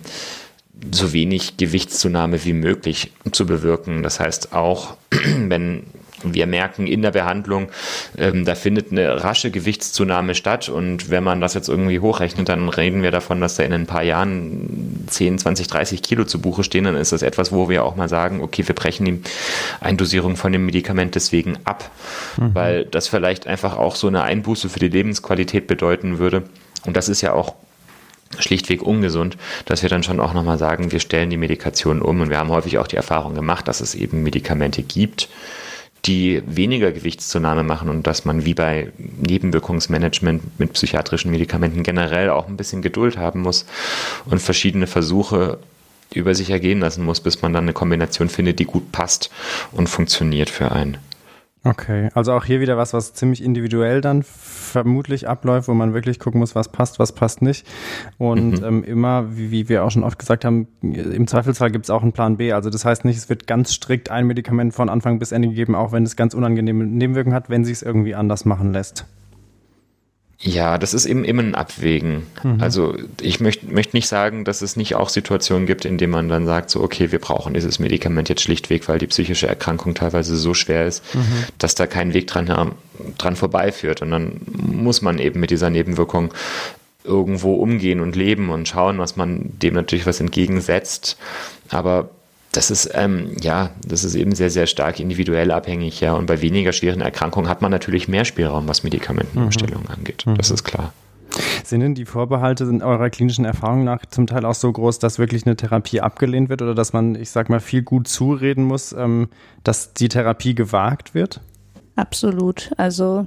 so wenig Gewichtszunahme wie möglich zu bewirken. Das heißt auch, wenn wir merken in der Behandlung, ähm, da findet eine rasche Gewichtszunahme statt. Und wenn man das jetzt irgendwie hochrechnet, dann reden wir davon, dass da in ein paar Jahren 10, 20, 30 Kilo zu Buche stehen. Dann ist das etwas, wo wir auch mal sagen, okay, wir brechen die Eindosierung von dem Medikament deswegen ab, mhm. weil das vielleicht einfach auch so eine Einbuße für die Lebensqualität bedeuten würde. Und das ist ja auch schlichtweg ungesund, dass wir dann schon auch nochmal sagen, wir stellen die Medikation um. Und wir haben häufig auch die Erfahrung gemacht, dass es eben Medikamente gibt, die weniger Gewichtszunahme machen und dass man wie bei Nebenwirkungsmanagement mit psychiatrischen Medikamenten generell auch ein bisschen Geduld haben muss und verschiedene Versuche über sich ergehen lassen muss, bis man dann eine Kombination findet, die gut passt und funktioniert für einen. Okay, also auch hier wieder was, was ziemlich individuell dann vermutlich abläuft, wo man wirklich gucken muss, was passt, was passt nicht. Und mhm. ähm, immer, wie, wie, wir auch schon oft gesagt haben, im Zweifelsfall gibt es auch einen Plan B. Also das heißt nicht, es wird ganz strikt ein Medikament von Anfang bis Ende gegeben, auch wenn es ganz unangenehme Nebenwirkungen hat, wenn sich es irgendwie anders machen lässt. Ja, das ist eben immer ein Abwägen. Mhm. Also ich möchte möcht nicht sagen, dass es nicht auch Situationen gibt, in denen man dann sagt, so, okay, wir brauchen dieses Medikament jetzt schlichtweg, weil die psychische Erkrankung teilweise so schwer ist, mhm. dass da kein Weg dran, dran vorbeiführt. Und dann muss man eben mit dieser Nebenwirkung irgendwo umgehen und leben und schauen, was man dem natürlich was entgegensetzt. Aber das ist, ähm, ja, das ist eben sehr, sehr stark individuell abhängig, ja. Und bei weniger schweren Erkrankungen hat man natürlich mehr Spielraum, was Medikamentenumstellung mhm. angeht. Mhm. Das ist klar. Sind denn die Vorbehalte in eurer klinischen Erfahrung nach zum Teil auch so groß, dass wirklich eine Therapie abgelehnt wird oder dass man, ich sag mal, viel gut zureden muss, ähm, dass die Therapie gewagt wird? Absolut. Also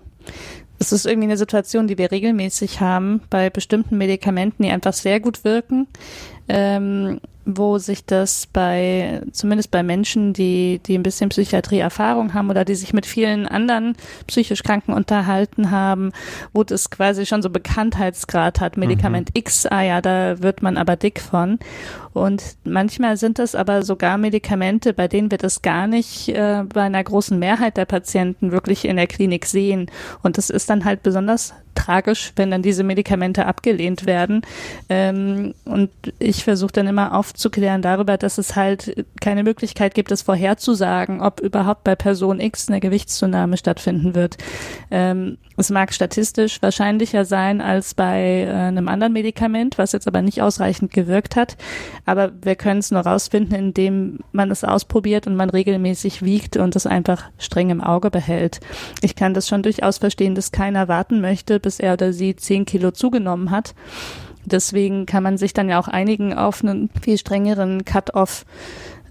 es ist irgendwie eine Situation, die wir regelmäßig haben bei bestimmten Medikamenten, die einfach sehr gut wirken. Ähm, wo sich das bei, zumindest bei Menschen, die, die ein bisschen Psychiatrieerfahrung haben oder die sich mit vielen anderen psychisch Kranken unterhalten haben, wo das quasi schon so Bekanntheitsgrad hat. Medikament mhm. X, ah ja, da wird man aber dick von. Und manchmal sind das aber sogar Medikamente, bei denen wir das gar nicht äh, bei einer großen Mehrheit der Patienten wirklich in der Klinik sehen. Und das ist dann halt besonders tragisch, wenn dann diese Medikamente abgelehnt werden. Ähm, und ich versuche dann immer aufzuklären darüber, dass es halt keine Möglichkeit gibt, es vorherzusagen, ob überhaupt bei Person X eine Gewichtszunahme stattfinden wird. Ähm, es mag statistisch wahrscheinlicher sein als bei äh, einem anderen Medikament, was jetzt aber nicht ausreichend gewirkt hat. Aber wir können es nur rausfinden, indem man es ausprobiert und man regelmäßig wiegt und es einfach streng im Auge behält. Ich kann das schon durchaus verstehen, dass keiner warten möchte, bis er oder sie zehn Kilo zugenommen hat. Deswegen kann man sich dann ja auch einigen auf einen viel strengeren Cut-off.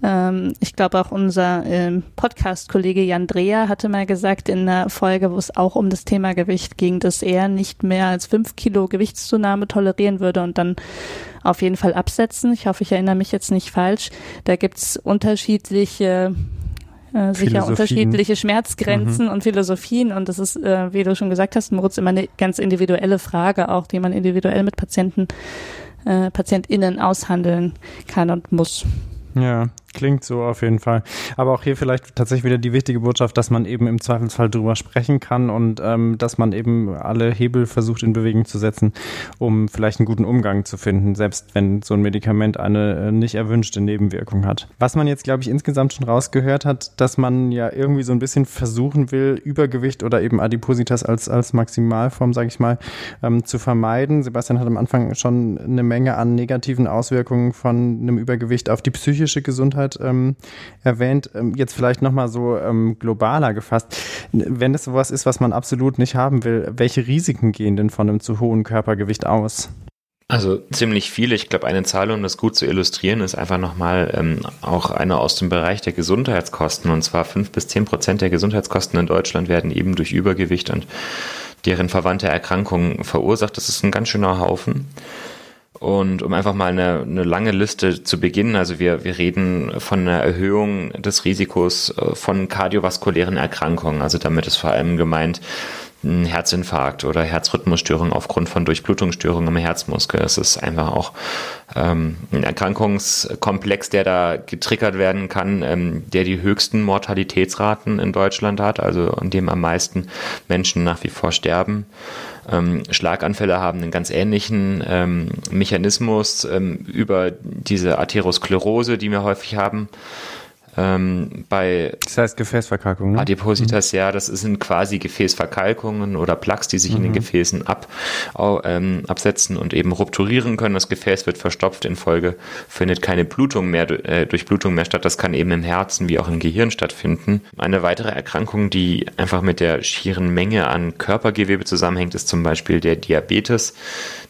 Ähm, ich glaube auch unser ähm, Podcast-Kollege Jan Dreher hatte mal gesagt in einer Folge, wo es auch um das Thema Gewicht ging, dass er nicht mehr als fünf Kilo Gewichtszunahme tolerieren würde und dann auf jeden Fall absetzen. Ich hoffe, ich erinnere mich jetzt nicht falsch. Da gibt's unterschiedliche äh, sicher unterschiedliche Schmerzgrenzen mhm. und Philosophien. Und das ist, äh, wie du schon gesagt hast, Moritz, immer eine ganz individuelle Frage, auch die man individuell mit Patienten, äh, PatientInnen aushandeln kann und muss. Ja, Klingt so auf jeden Fall. Aber auch hier vielleicht tatsächlich wieder die wichtige Botschaft, dass man eben im Zweifelsfall drüber sprechen kann und ähm, dass man eben alle Hebel versucht in Bewegung zu setzen, um vielleicht einen guten Umgang zu finden, selbst wenn so ein Medikament eine äh, nicht erwünschte Nebenwirkung hat. Was man jetzt, glaube ich, insgesamt schon rausgehört hat, dass man ja irgendwie so ein bisschen versuchen will, Übergewicht oder eben Adipositas als, als Maximalform, sage ich mal, ähm, zu vermeiden. Sebastian hat am Anfang schon eine Menge an negativen Auswirkungen von einem Übergewicht auf die psychische Gesundheit ähm, erwähnt. Ähm, jetzt vielleicht nochmal so ähm, globaler gefasst. Wenn es sowas ist, was man absolut nicht haben will, welche Risiken gehen denn von einem zu hohen Körpergewicht aus? Also ziemlich viele. Ich glaube, eine Zahl, um das gut zu illustrieren, ist einfach nochmal ähm, auch eine aus dem Bereich der Gesundheitskosten. Und zwar fünf bis zehn Prozent der Gesundheitskosten in Deutschland werden eben durch Übergewicht und deren verwandte Erkrankungen verursacht. Das ist ein ganz schöner Haufen. Und um einfach mal eine, eine lange Liste zu beginnen, also wir, wir reden von einer Erhöhung des Risikos äh, von kardiovaskulären Erkrankungen. Also damit ist vor allem gemeint, ein Herzinfarkt oder Herzrhythmusstörung aufgrund von Durchblutungsstörungen im Herzmuskel. Es ist einfach auch ähm, ein Erkrankungskomplex, der da getriggert werden kann, ähm, der die höchsten Mortalitätsraten in Deutschland hat, also an dem am meisten Menschen nach wie vor sterben. Ähm, Schlaganfälle haben einen ganz ähnlichen ähm, Mechanismus ähm, über diese Atherosklerose, die wir häufig haben. Ähm, bei das heißt Gefäßverkalkung, ne? Adipositas, mhm. ja, das sind quasi Gefäßverkalkungen oder Plaques, die sich mhm. in den mhm. Gefäßen ab, ähm, absetzen und eben rupturieren können. Das Gefäß wird verstopft, in Folge findet keine Blutung mehr, äh, Durchblutung mehr statt. Das kann eben im Herzen wie auch im Gehirn stattfinden. Eine weitere Erkrankung, die einfach mit der schieren Menge an Körpergewebe zusammenhängt, ist zum Beispiel der Diabetes.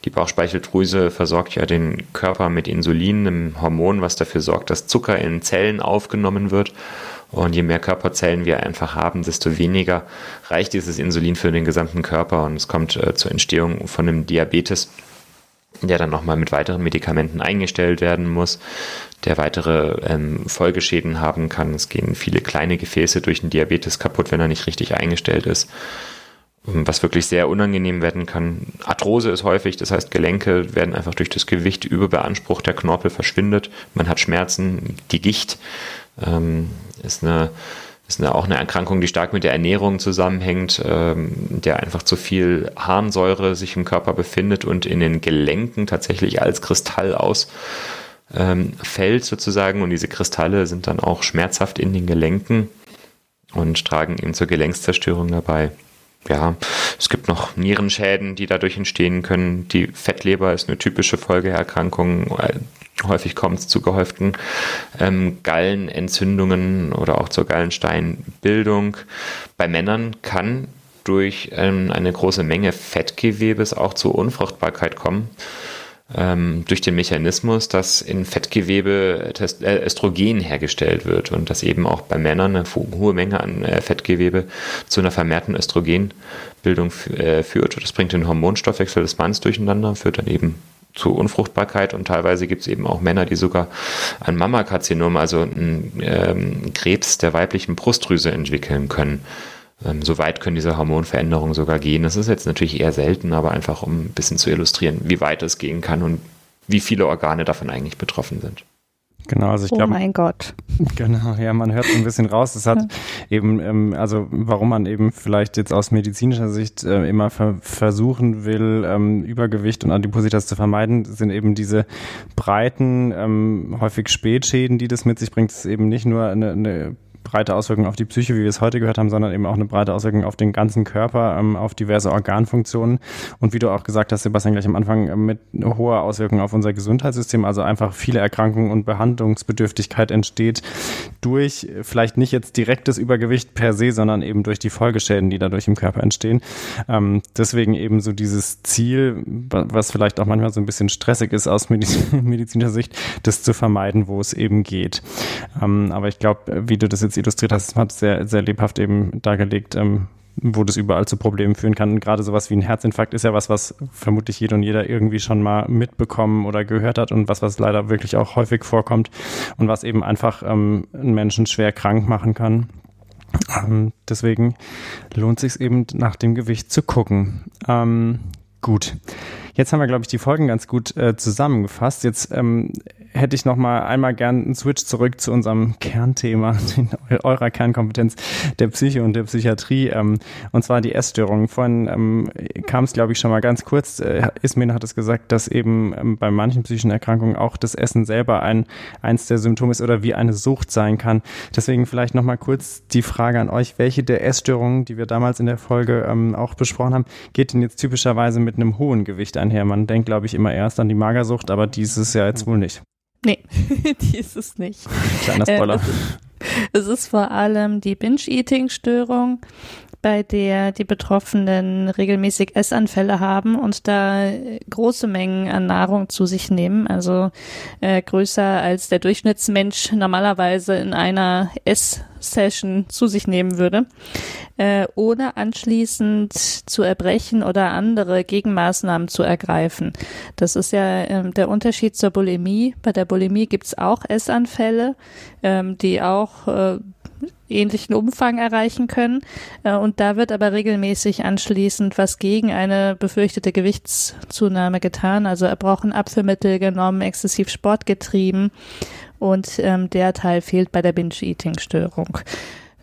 Die Bauchspeicheldrüse versorgt ja den Körper mit Insulin, einem Hormon, was dafür sorgt, dass Zucker in Zellen aufgenommen wird. Und je mehr Körperzellen wir einfach haben, desto weniger reicht dieses Insulin für den gesamten Körper und es kommt äh, zur Entstehung von einem Diabetes, der dann nochmal mit weiteren Medikamenten eingestellt werden muss, der weitere ähm, Folgeschäden haben kann. Es gehen viele kleine Gefäße durch den Diabetes kaputt, wenn er nicht richtig eingestellt ist was wirklich sehr unangenehm werden kann. Arthrose ist häufig, das heißt Gelenke werden einfach durch das Gewicht überbeansprucht, der Knorpel verschwindet, man hat Schmerzen, die Gicht ähm, ist eine ist eine, auch eine Erkrankung, die stark mit der Ernährung zusammenhängt, ähm, der einfach zu viel Harnsäure sich im Körper befindet und in den Gelenken tatsächlich als Kristall ausfällt ähm, sozusagen und diese Kristalle sind dann auch schmerzhaft in den Gelenken und tragen eben zur Gelenkszerstörung dabei ja, es gibt noch Nierenschäden, die dadurch entstehen können. Die Fettleber ist eine typische Folgeerkrankung. Häufig kommt es zu gehäuften ähm, Gallenentzündungen oder auch zur Gallensteinbildung. Bei Männern kann durch ähm, eine große Menge Fettgewebes auch zur Unfruchtbarkeit kommen ähm, durch den Mechanismus, dass in Fettgewebe äh, Östrogen hergestellt wird und dass eben auch bei Männern eine hohe Menge an äh, Fettgewebe zu einer vermehrten Östrogenbildung äh, führt. Das bringt den Hormonstoffwechsel des Mannes durcheinander, führt dann eben zu Unfruchtbarkeit und teilweise gibt es eben auch Männer, die sogar ein Mammakarzinom, also einen ähm, Krebs der weiblichen Brustdrüse entwickeln können. Ähm, so weit können diese Hormonveränderungen sogar gehen. Das ist jetzt natürlich eher selten, aber einfach um ein bisschen zu illustrieren, wie weit es gehen kann und wie viele Organe davon eigentlich betroffen sind. Genau, also ich glaube. Oh mein Gott. Genau, ja, man hört so ein bisschen raus. Es hat eben, ähm, also warum man eben vielleicht jetzt aus medizinischer Sicht äh, immer ver versuchen will, ähm, Übergewicht und Adipositas zu vermeiden, sind eben diese breiten, ähm, häufig Spätschäden, die das mit sich bringt. Es ist eben nicht nur eine, eine breite Auswirkungen auf die Psyche, wie wir es heute gehört haben, sondern eben auch eine breite Auswirkung auf den ganzen Körper, ähm, auf diverse Organfunktionen und wie du auch gesagt hast, Sebastian, gleich am Anfang äh, mit hoher Auswirkung auf unser Gesundheitssystem, also einfach viele Erkrankungen und Behandlungsbedürftigkeit entsteht durch vielleicht nicht jetzt direktes Übergewicht per se, sondern eben durch die Folgeschäden, die dadurch im Körper entstehen. Ähm, deswegen eben so dieses Ziel, was vielleicht auch manchmal so ein bisschen stressig ist aus medizinischer Sicht, das zu vermeiden, wo es eben geht. Ähm, aber ich glaube, wie du das jetzt illustriert hast, hat sehr, sehr lebhaft eben dargelegt, ähm, wo das überall zu Problemen führen kann. Und gerade sowas wie ein Herzinfarkt ist ja was, was vermutlich jeder und jeder irgendwie schon mal mitbekommen oder gehört hat und was, was leider wirklich auch häufig vorkommt und was eben einfach ähm, einen Menschen schwer krank machen kann. Ähm, deswegen lohnt sich eben nach dem Gewicht zu gucken. Ähm, gut. Jetzt haben wir, glaube ich, die Folgen ganz gut äh, zusammengefasst. Jetzt ähm, hätte ich noch mal einmal gern einen Switch zurück zu unserem Kernthema, eurer Kernkompetenz der Psyche und der Psychiatrie, ähm, und zwar die Essstörungen. Vorhin ähm, kam es, glaube ich, schon mal ganz kurz. Äh, Ismin hat es gesagt, dass eben ähm, bei manchen psychischen Erkrankungen auch das Essen selber ein eins der Symptome ist oder wie eine Sucht sein kann. Deswegen vielleicht noch mal kurz die Frage an euch: Welche der Essstörungen, die wir damals in der Folge ähm, auch besprochen haben, geht denn jetzt typischerweise mit einem hohen Gewicht einher? Man denkt, glaube ich, immer erst an die Magersucht, aber dieses ja jetzt wohl nicht. Nee, die ist es nicht. Kleiner Spoiler. Äh, es, ist, vor allem die Binge-Eating-Störung, bei der die Betroffenen regelmäßig Essanfälle haben und da große Mengen an Nahrung zu sich nehmen, also äh, größer als der Durchschnittsmensch normalerweise in einer Ess-Session zu sich nehmen würde, äh, ohne anschließend zu erbrechen oder andere Gegenmaßnahmen zu ergreifen. Das ist ja äh, der Unterschied zur Bulimie. Bei der Bulimie gibt's auch Essanfälle, ähm, die auch äh, ähnlichen Umfang erreichen können. Äh, und da wird aber regelmäßig anschließend was gegen eine befürchtete Gewichtszunahme getan. Also erbrochen Abführmittel genommen, exzessiv Sport getrieben und ähm, der Teil fehlt bei der Binge-Eating-Störung.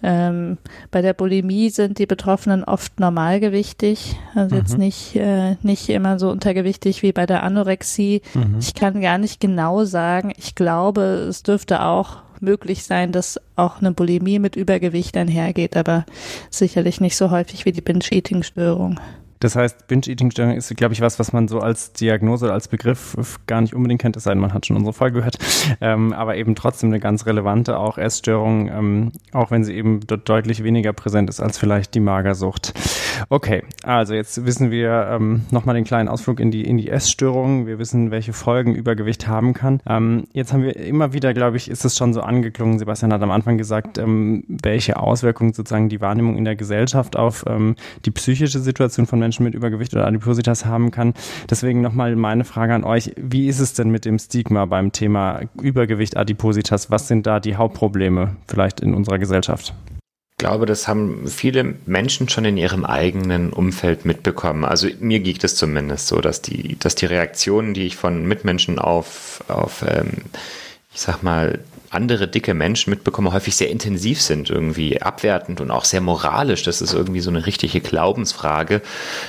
Ähm, bei der Bulimie sind die Betroffenen oft normalgewichtig, also mhm. jetzt nicht, äh, nicht immer so untergewichtig wie bei der Anorexie. Mhm. Ich kann gar nicht genau sagen. Ich glaube, es dürfte auch möglich sein, dass auch eine Bulimie mit Übergewicht einhergeht, aber sicherlich nicht so häufig wie die Binge-Eating-Störung. Das heißt, Binge-Eating-Störung ist, glaube ich, was, was man so als Diagnose oder als Begriff gar nicht unbedingt kennt, es sei denn, man hat schon unsere Folge gehört, ähm, aber eben trotzdem eine ganz relevante auch Essstörung, ähm, auch wenn sie eben dort deutlich weniger präsent ist als vielleicht die Magersucht. Okay, also jetzt wissen wir ähm, nochmal den kleinen Ausflug in die, in die Essstörung. Wir wissen, welche Folgen Übergewicht haben kann. Ähm, jetzt haben wir immer wieder, glaube ich, ist es schon so angeklungen. Sebastian hat am Anfang gesagt, ähm, welche Auswirkungen sozusagen die Wahrnehmung in der Gesellschaft auf ähm, die psychische Situation von Menschen mit Übergewicht oder Adipositas haben kann. Deswegen nochmal meine Frage an euch. Wie ist es denn mit dem Stigma beim Thema Übergewicht, Adipositas? Was sind da die Hauptprobleme vielleicht in unserer Gesellschaft? glaube, das haben viele Menschen schon in ihrem eigenen Umfeld mitbekommen. Also mir geht es zumindest so, dass die, dass die Reaktionen, die ich von Mitmenschen auf, auf ähm, ich sag mal, andere dicke Menschen mitbekomme, häufig sehr intensiv sind, irgendwie abwertend und auch sehr moralisch. Das ist irgendwie so eine richtige Glaubensfrage,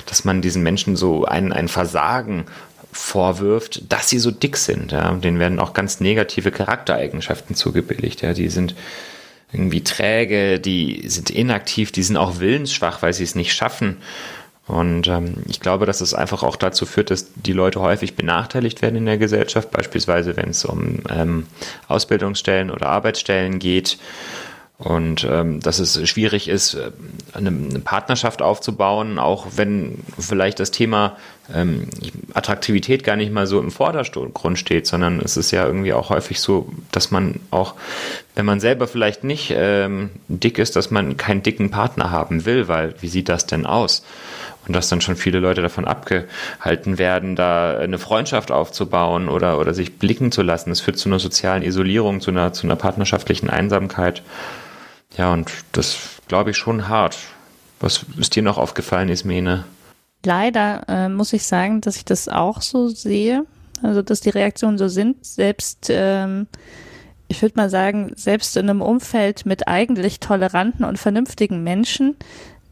dass man diesen Menschen so ein, ein Versagen vorwirft, dass sie so dick sind. Ja. Denen werden auch ganz negative Charaktereigenschaften zugebilligt. Ja. Die sind irgendwie träge, die sind inaktiv, die sind auch willensschwach, weil sie es nicht schaffen. Und ähm, ich glaube, dass es einfach auch dazu führt, dass die Leute häufig benachteiligt werden in der Gesellschaft, beispielsweise wenn es um ähm, Ausbildungsstellen oder Arbeitsstellen geht und ähm, dass es schwierig ist, äh, eine, eine, Partnerschaft aufzubauen, auch wenn vielleicht das Thema ähm, Attraktivität gar nicht mal so im Vordergrund steht, sondern es ist ja irgendwie auch häufig so, dass man auch, wenn man selber vielleicht nicht ähm, dick ist, dass man keinen dicken Partner haben will, weil wie sieht das denn aus? Und dass dann schon viele Leute davon abgehalten werden, da eine Freundschaft aufzubauen oder, oder sich blicken zu lassen. Das führt zu einer sozialen Isolierung, zu einer, zu einer partnerschaftlichen Einsamkeit. Ja, und das glaube ich schon hart. Was ist dir noch aufgefallen, Ismene? Leider äh, muss ich sagen, dass ich das auch so sehe. Also, dass die Reaktionen so sind. Selbst, ähm, ich würde mal sagen, selbst in einem Umfeld mit eigentlich toleranten und vernünftigen Menschen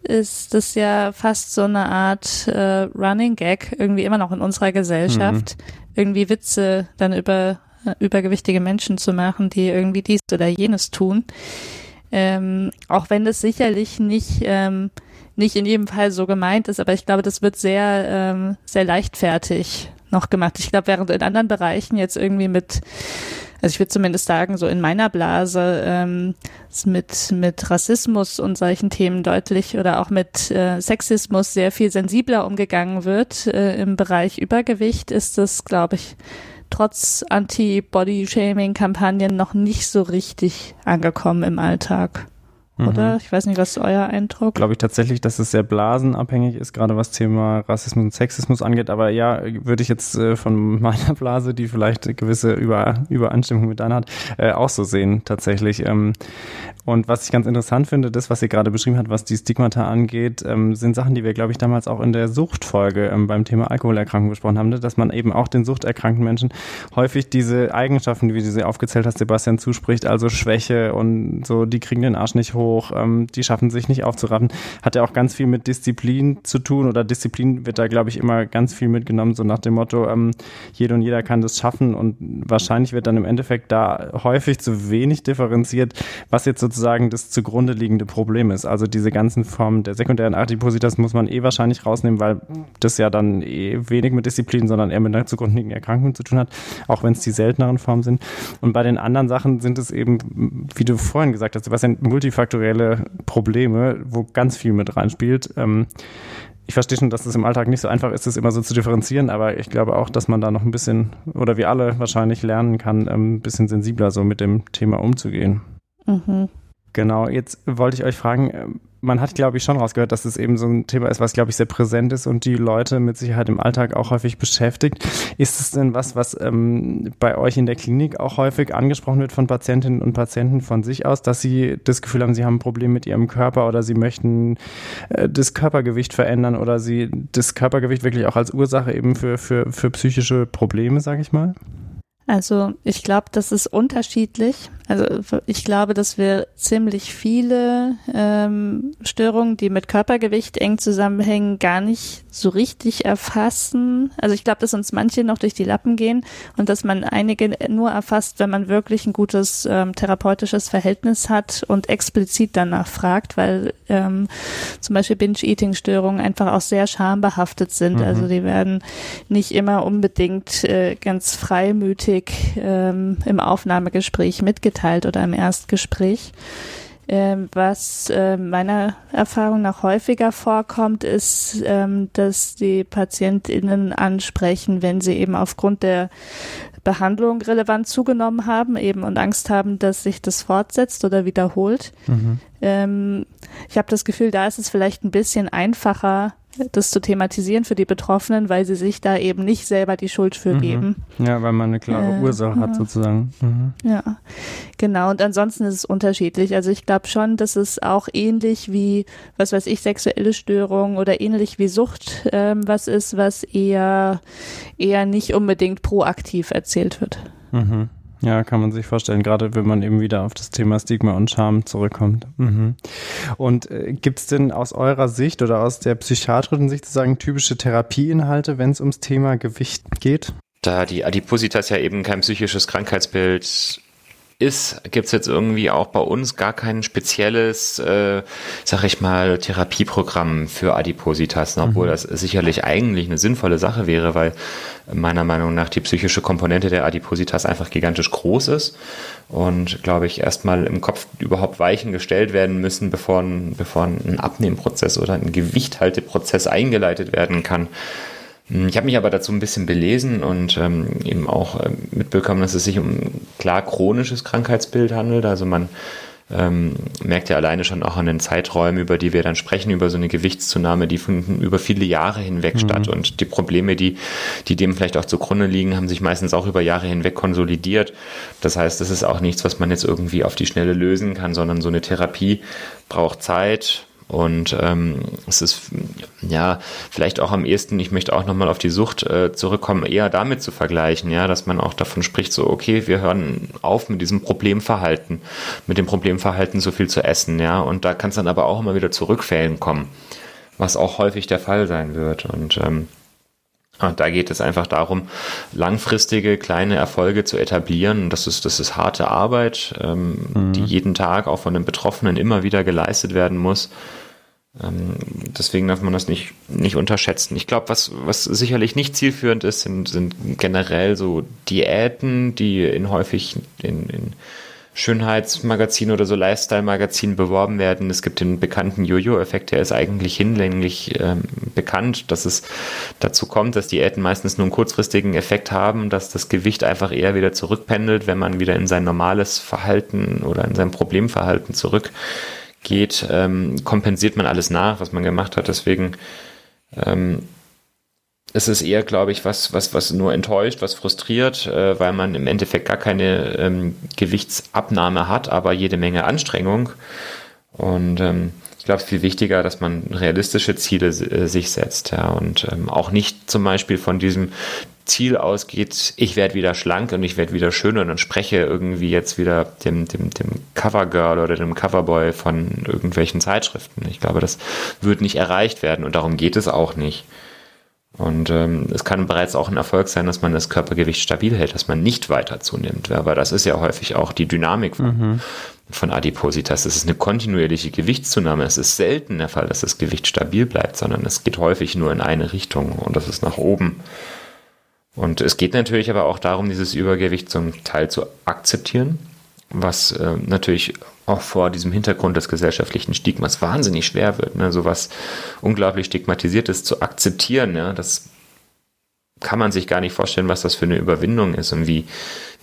ist das ja fast so eine Art äh, Running Gag irgendwie immer noch in unserer Gesellschaft. Mhm. Irgendwie Witze dann über äh, übergewichtige Menschen zu machen, die irgendwie dies oder jenes tun. Ähm, auch wenn das sicherlich nicht, ähm, nicht in jedem Fall so gemeint ist, aber ich glaube, das wird sehr, ähm, sehr leichtfertig noch gemacht. Ich glaube, während in anderen Bereichen jetzt irgendwie mit, also ich würde zumindest sagen, so in meiner Blase ähm, mit, mit Rassismus und solchen Themen deutlich oder auch mit äh, Sexismus sehr viel sensibler umgegangen wird. Äh, Im Bereich Übergewicht ist das, glaube ich, trotz Anti-Body-Shaming-Kampagnen noch nicht so richtig angekommen im Alltag. Mhm. Oder? Ich weiß nicht, was ist euer Eindruck? Glaube ich tatsächlich, dass es sehr blasenabhängig ist, gerade was Thema Rassismus und Sexismus angeht. Aber ja, würde ich jetzt äh, von meiner Blase, die vielleicht eine gewisse Über Übereinstimmung mit deiner hat, äh, auch so sehen, tatsächlich. Ähm, und was ich ganz interessant finde, das, was ihr gerade beschrieben habt, was die Stigmata angeht, ähm, sind Sachen, die wir, glaube ich, damals auch in der Suchtfolge ähm, beim Thema Alkoholerkrankung besprochen haben, ne? dass man eben auch den suchterkrankten Menschen häufig diese Eigenschaften, wie du sie aufgezählt hast, Sebastian, zuspricht, also Schwäche und so, die kriegen den Arsch nicht hoch, ähm, die schaffen sich nicht aufzuraffen, hat ja auch ganz viel mit Disziplin zu tun oder Disziplin wird da, glaube ich, immer ganz viel mitgenommen, so nach dem Motto, ähm, jeder und jeder kann das schaffen und wahrscheinlich wird dann im Endeffekt da häufig zu wenig differenziert, was jetzt sozusagen das zugrunde liegende Problem ist. Also diese ganzen Formen der sekundären Adipositas muss man eh wahrscheinlich rausnehmen, weil das ja dann eh wenig mit Disziplin, sondern eher mit einer zugrunde liegenden Erkrankung zu tun hat, auch wenn es die selteneren Formen sind. Und bei den anderen Sachen sind es eben, wie du vorhin gesagt hast, was sind multifaktorielle Probleme, wo ganz viel mit reinspielt. Ähm, ich verstehe schon, dass es im Alltag nicht so einfach ist, das immer so zu differenzieren, aber ich glaube auch, dass man da noch ein bisschen, oder wir alle wahrscheinlich lernen kann, ähm, ein bisschen sensibler so mit dem Thema umzugehen. Mhm. Genau, jetzt wollte ich euch fragen, ähm, man hat, glaube ich, schon rausgehört, dass es eben so ein Thema ist, was, glaube ich, sehr präsent ist und die Leute mit Sicherheit im Alltag auch häufig beschäftigt. Ist es denn was, was ähm, bei euch in der Klinik auch häufig angesprochen wird von Patientinnen und Patienten von sich aus, dass sie das Gefühl haben, sie haben ein Problem mit ihrem Körper oder sie möchten äh, das Körpergewicht verändern oder sie das Körpergewicht wirklich auch als Ursache eben für, für, für psychische Probleme, sage ich mal? Also ich glaube, das ist unterschiedlich. Also ich glaube, dass wir ziemlich viele ähm, Störungen, die mit Körpergewicht eng zusammenhängen, gar nicht so richtig erfassen. Also ich glaube, dass uns manche noch durch die Lappen gehen und dass man einige nur erfasst, wenn man wirklich ein gutes ähm, therapeutisches Verhältnis hat und explizit danach fragt, weil ähm, zum Beispiel Binge-Eating-Störungen einfach auch sehr schambehaftet sind. Mhm. Also die werden nicht immer unbedingt äh, ganz freimütig ähm, im Aufnahmegespräch mitgeteilt mitgeteilt oder im Erstgespräch. Ähm, was äh, meiner Erfahrung nach häufiger vorkommt, ist, ähm, dass die PatientInnen ansprechen, wenn sie eben aufgrund der Behandlung relevant zugenommen haben, eben und Angst haben, dass sich das fortsetzt oder wiederholt. Mhm. Ähm, ich habe das Gefühl, da ist es vielleicht ein bisschen einfacher, das zu thematisieren für die Betroffenen, weil sie sich da eben nicht selber die Schuld für mhm. geben. Ja, weil man eine klare äh, Ursache hat sozusagen. Mhm. Ja, genau. Und ansonsten ist es unterschiedlich. Also ich glaube schon, dass es auch ähnlich wie, was weiß ich, sexuelle Störungen oder ähnlich wie Sucht ähm, was ist, was eher, eher nicht unbedingt proaktiv erzählt wird. Mhm. Ja, kann man sich vorstellen, gerade wenn man eben wieder auf das Thema Stigma und Scham zurückkommt. Mhm. Und äh, gibt es denn aus eurer Sicht oder aus der psychiatrischen Sicht sozusagen typische Therapieinhalte, wenn es ums Thema Gewicht geht? Da die Adipositas ja eben kein psychisches Krankheitsbild ist, gibt es jetzt irgendwie auch bei uns gar kein spezielles, äh, sag ich mal, Therapieprogramm für Adipositas, ne? obwohl mhm. das sicherlich eigentlich eine sinnvolle Sache wäre, weil meiner Meinung nach die psychische Komponente der Adipositas einfach gigantisch groß ist und, glaube ich, erstmal im Kopf überhaupt Weichen gestellt werden müssen, bevor ein, bevor ein Abnehmprozess oder ein Gewichthalteprozess eingeleitet werden kann. Hm, ich habe mich aber dazu ein bisschen belesen und ähm, eben auch äh, mitbekommen, dass es sich um ein klar chronisches Krankheitsbild handelt. Also man ähm, merkt ja alleine schon auch an den Zeiträumen, über die wir dann sprechen, über so eine Gewichtszunahme, die finden über viele Jahre hinweg mhm. statt. Und die Probleme, die, die dem vielleicht auch zugrunde liegen, haben sich meistens auch über Jahre hinweg konsolidiert. Das heißt, das ist auch nichts, was man jetzt irgendwie auf die Schnelle lösen kann, sondern so eine Therapie braucht Zeit, und ähm, es ist ja vielleicht auch am ehesten, ich möchte auch nochmal auf die Sucht äh, zurückkommen, eher damit zu vergleichen, ja, dass man auch davon spricht, so, okay, wir hören auf mit diesem Problemverhalten, mit dem Problemverhalten so viel zu essen, ja. Und da kann es dann aber auch immer wieder zu Rückfällen kommen, was auch häufig der Fall sein wird. Und ähm, und da geht es einfach darum, langfristige kleine Erfolge zu etablieren. Das ist, das ist harte Arbeit, ähm, mhm. die jeden Tag auch von den Betroffenen immer wieder geleistet werden muss. Ähm, deswegen darf man das nicht, nicht unterschätzen. Ich glaube, was, was sicherlich nicht zielführend ist, sind, sind generell so Diäten, die in häufig in, in Schönheitsmagazin oder so Lifestyle-Magazin beworben werden. Es gibt den bekannten Jojo-Effekt, der ist eigentlich hinlänglich ähm, bekannt, dass es dazu kommt, dass Diäten meistens nur einen kurzfristigen Effekt haben, dass das Gewicht einfach eher wieder zurückpendelt, wenn man wieder in sein normales Verhalten oder in sein Problemverhalten zurückgeht geht, ähm, kompensiert man alles nach, was man gemacht hat. Deswegen ähm, ist es eher, glaube ich, was, was, was nur enttäuscht, was frustriert, äh, weil man im Endeffekt gar keine ähm, Gewichtsabnahme hat, aber jede Menge Anstrengung. Und ähm, ich glaube, es ist viel wichtiger, dass man realistische Ziele äh, sich setzt, ja, und ähm, auch nicht zum Beispiel von diesem Ziel ausgeht, ich werde wieder schlank und ich werde wieder schön und spreche irgendwie jetzt wieder dem, dem, dem Covergirl oder dem Coverboy von irgendwelchen Zeitschriften. Ich glaube, das wird nicht erreicht werden und darum geht es auch nicht. Und ähm, es kann bereits auch ein Erfolg sein, dass man das Körpergewicht stabil hält, dass man nicht weiter zunimmt. Aber das ist ja häufig auch die Dynamik von, mhm. von Adipositas. Es ist eine kontinuierliche Gewichtszunahme. Es ist selten der Fall, dass das Gewicht stabil bleibt, sondern es geht häufig nur in eine Richtung und das ist nach oben. Und es geht natürlich aber auch darum, dieses Übergewicht zum Teil zu akzeptieren, was äh, natürlich auch vor diesem Hintergrund des gesellschaftlichen Stigmas wahnsinnig schwer wird. Ne? So was unglaublich stigmatisiertes zu akzeptieren, ja? das kann man sich gar nicht vorstellen, was das für eine Überwindung ist und wie,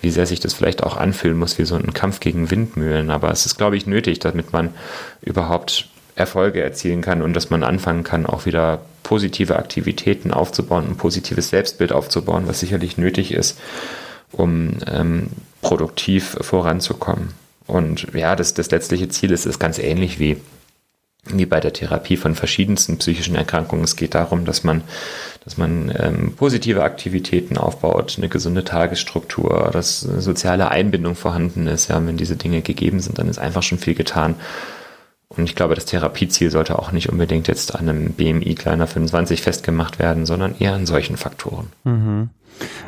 wie sehr sich das vielleicht auch anfühlen muss wie so ein Kampf gegen Windmühlen. Aber es ist, glaube ich, nötig, damit man überhaupt Erfolge erzielen kann und dass man anfangen kann, auch wieder positive Aktivitäten aufzubauen, ein positives Selbstbild aufzubauen, was sicherlich nötig ist, um ähm, produktiv voranzukommen. Und ja, das, das letztliche Ziel ist, ist ganz ähnlich wie, wie bei der Therapie von verschiedensten psychischen Erkrankungen. Es geht darum, dass man, dass man ähm, positive Aktivitäten aufbaut, eine gesunde Tagesstruktur, dass soziale Einbindung vorhanden ist. Ja, wenn diese Dinge gegeben sind, dann ist einfach schon viel getan. Und ich glaube, das Therapieziel sollte auch nicht unbedingt jetzt an einem BMI kleiner 25 festgemacht werden, sondern eher an solchen Faktoren. Mhm.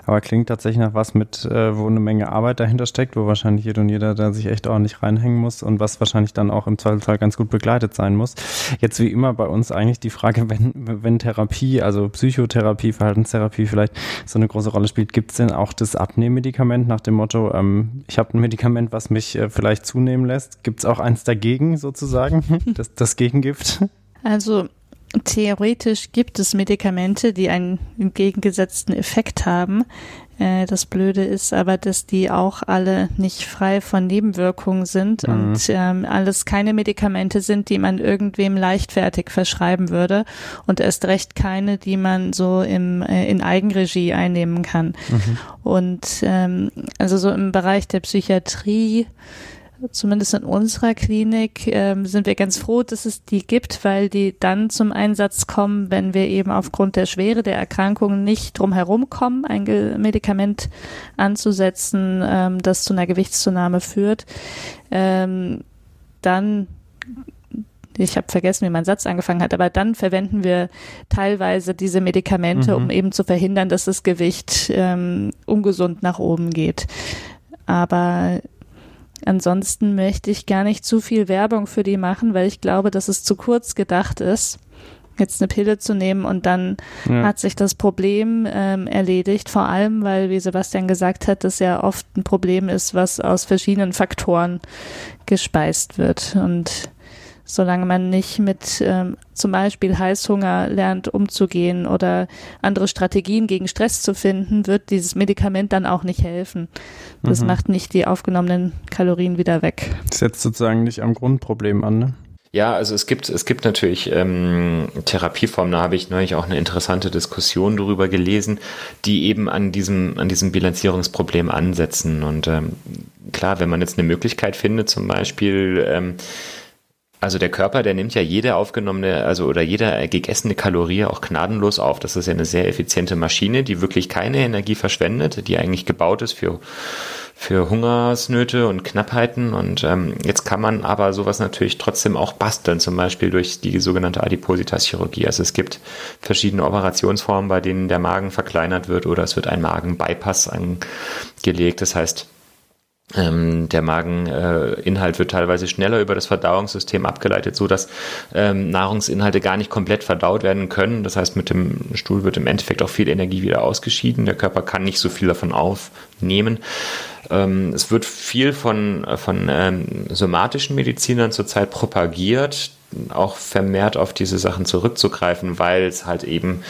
Aber klingt tatsächlich nach was mit, äh, wo eine Menge Arbeit dahinter steckt, wo wahrscheinlich jeder und jeder da sich echt ordentlich reinhängen muss und was wahrscheinlich dann auch im Zweifelsfall ganz gut begleitet sein muss. Jetzt wie immer bei uns eigentlich die Frage, wenn, wenn Therapie, also Psychotherapie, Verhaltenstherapie vielleicht so eine große Rolle spielt, gibt es denn auch das Abnehmmedikament nach dem Motto, ähm, ich habe ein Medikament, was mich äh, vielleicht zunehmen lässt? Gibt es auch eins dagegen sozusagen, das, das Gegengift? Also Theoretisch gibt es Medikamente, die einen entgegengesetzten Effekt haben. Äh, das Blöde ist aber, dass die auch alle nicht frei von Nebenwirkungen sind mhm. und ähm, alles keine Medikamente sind, die man irgendwem leichtfertig verschreiben würde und erst recht keine, die man so im, äh, in Eigenregie einnehmen kann. Mhm. Und ähm, also so im Bereich der Psychiatrie zumindest in unserer Klinik, ähm, sind wir ganz froh, dass es die gibt, weil die dann zum Einsatz kommen, wenn wir eben aufgrund der Schwere der Erkrankung nicht drum herum kommen, ein Medikament anzusetzen, ähm, das zu einer Gewichtszunahme führt. Ähm, dann ich habe vergessen, wie mein Satz angefangen hat, aber dann verwenden wir teilweise diese Medikamente, mhm. um eben zu verhindern, dass das Gewicht ähm, ungesund nach oben geht. Aber Ansonsten möchte ich gar nicht zu viel Werbung für die machen, weil ich glaube, dass es zu kurz gedacht ist, jetzt eine Pille zu nehmen und dann ja. hat sich das Problem ähm, erledigt. Vor allem, weil, wie Sebastian gesagt hat, das ja oft ein Problem ist, was aus verschiedenen Faktoren gespeist wird. Und solange man nicht mit ähm, zum Beispiel Heißhunger lernt umzugehen oder andere Strategien gegen Stress zu finden, wird dieses Medikament dann auch nicht helfen. Das mhm. macht nicht die aufgenommenen Kalorien wieder weg. Das setzt sozusagen nicht am Grundproblem an, ne? Ja, also es gibt, es gibt natürlich ähm, Therapieformen, da habe ich neulich auch eine interessante Diskussion darüber gelesen, die eben an diesem, an diesem Bilanzierungsproblem ansetzen. Und ähm, klar, wenn man jetzt eine Möglichkeit findet, zum Beispiel ähm, also der Körper, der nimmt ja jede aufgenommene, also oder jede gegessene Kalorie auch gnadenlos auf. Das ist ja eine sehr effiziente Maschine, die wirklich keine Energie verschwendet, die eigentlich gebaut ist für für Hungersnöte und Knappheiten. Und ähm, jetzt kann man aber sowas natürlich trotzdem auch basteln, zum Beispiel durch die sogenannte Adipositas-Chirurgie. Also es gibt verschiedene Operationsformen, bei denen der Magen verkleinert wird oder es wird ein Magenbypass angelegt. Das heißt, ähm, der Mageninhalt äh, wird teilweise schneller über das Verdauungssystem abgeleitet, so dass ähm, Nahrungsinhalte gar nicht komplett verdaut werden können. Das heißt, mit dem Stuhl wird im Endeffekt auch viel Energie wieder ausgeschieden. Der Körper kann nicht so viel davon aufnehmen. Ähm, es wird viel von, von ähm, somatischen Medizinern zurzeit propagiert, auch vermehrt auf diese Sachen zurückzugreifen, weil es halt eben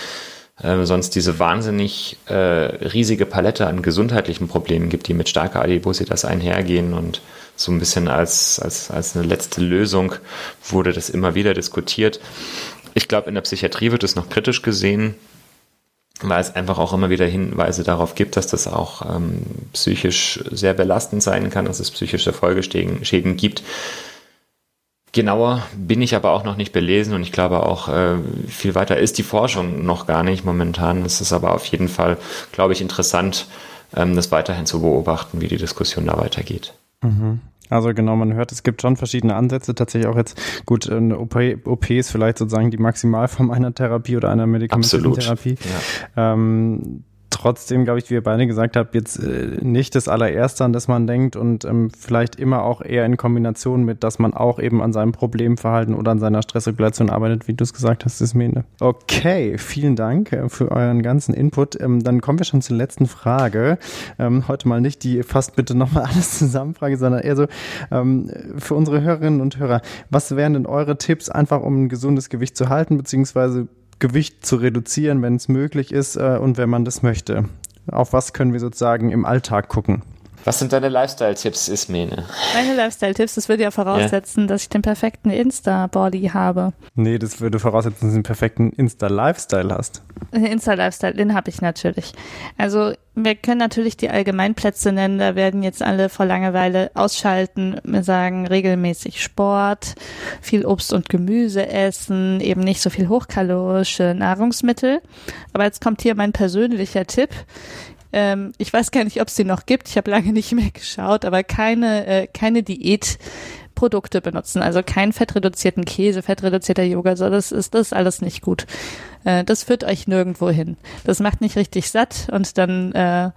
äh, sonst diese wahnsinnig äh, riesige Palette an gesundheitlichen Problemen gibt, die mit starker Adipositas einhergehen und so ein bisschen als, als, als eine letzte Lösung wurde das immer wieder diskutiert. Ich glaube, in der Psychiatrie wird es noch kritisch gesehen, weil es einfach auch immer wieder Hinweise darauf gibt, dass das auch ähm, psychisch sehr belastend sein kann, dass es psychische Folgeschäden gibt. Genauer bin ich aber auch noch nicht belesen und ich glaube auch, äh, viel weiter ist die Forschung noch gar nicht momentan. Es ist aber auf jeden Fall, glaube ich, interessant, ähm, das weiterhin zu beobachten, wie die Diskussion da weitergeht. Mhm. Also genau, man hört, es gibt schon verschiedene Ansätze. Tatsächlich auch jetzt, gut, eine OP, OP ist vielleicht sozusagen die Maximalform einer Therapie oder einer Medikamententherapie. Ja. Ähm, trotzdem, glaube ich, wie ihr beide gesagt habt, jetzt äh, nicht das allererste, an das man denkt und ähm, vielleicht immer auch eher in Kombination mit, dass man auch eben an seinem Problemverhalten oder an seiner Stressregulation arbeitet, wie du es gesagt hast, Ismene. Okay, vielen Dank äh, für euren ganzen Input. Ähm, dann kommen wir schon zur letzten Frage. Ähm, heute mal nicht die fast bitte nochmal alles zusammenfrage, sondern eher so ähm, für unsere Hörerinnen und Hörer. Was wären denn eure Tipps einfach, um ein gesundes Gewicht zu halten, beziehungsweise Gewicht zu reduzieren, wenn es möglich ist äh, und wenn man das möchte. Auf was können wir sozusagen im Alltag gucken? Was sind deine Lifestyle-Tipps, Ismene? Meine Lifestyle-Tipps, das würde ja voraussetzen, ja. dass ich den perfekten Insta-Body habe. Nee, das würde voraussetzen, dass du den perfekten Insta-Lifestyle hast. Insta-Lifestyle, den habe ich natürlich. Also wir können natürlich die Allgemeinplätze nennen, da werden jetzt alle vor Langeweile ausschalten, wir sagen regelmäßig Sport, viel Obst und Gemüse essen, eben nicht so viel hochkalorische Nahrungsmittel. Aber jetzt kommt hier mein persönlicher Tipp. Ähm, ich weiß gar nicht, ob es die noch gibt. Ich habe lange nicht mehr geschaut, aber keine, äh, keine Diät. Produkte benutzen, also keinen fettreduzierten Käse, fettreduzierter Joghurt, so das ist das ist alles nicht gut. Äh, das führt euch nirgendwo hin. Das macht nicht richtig satt und dann äh,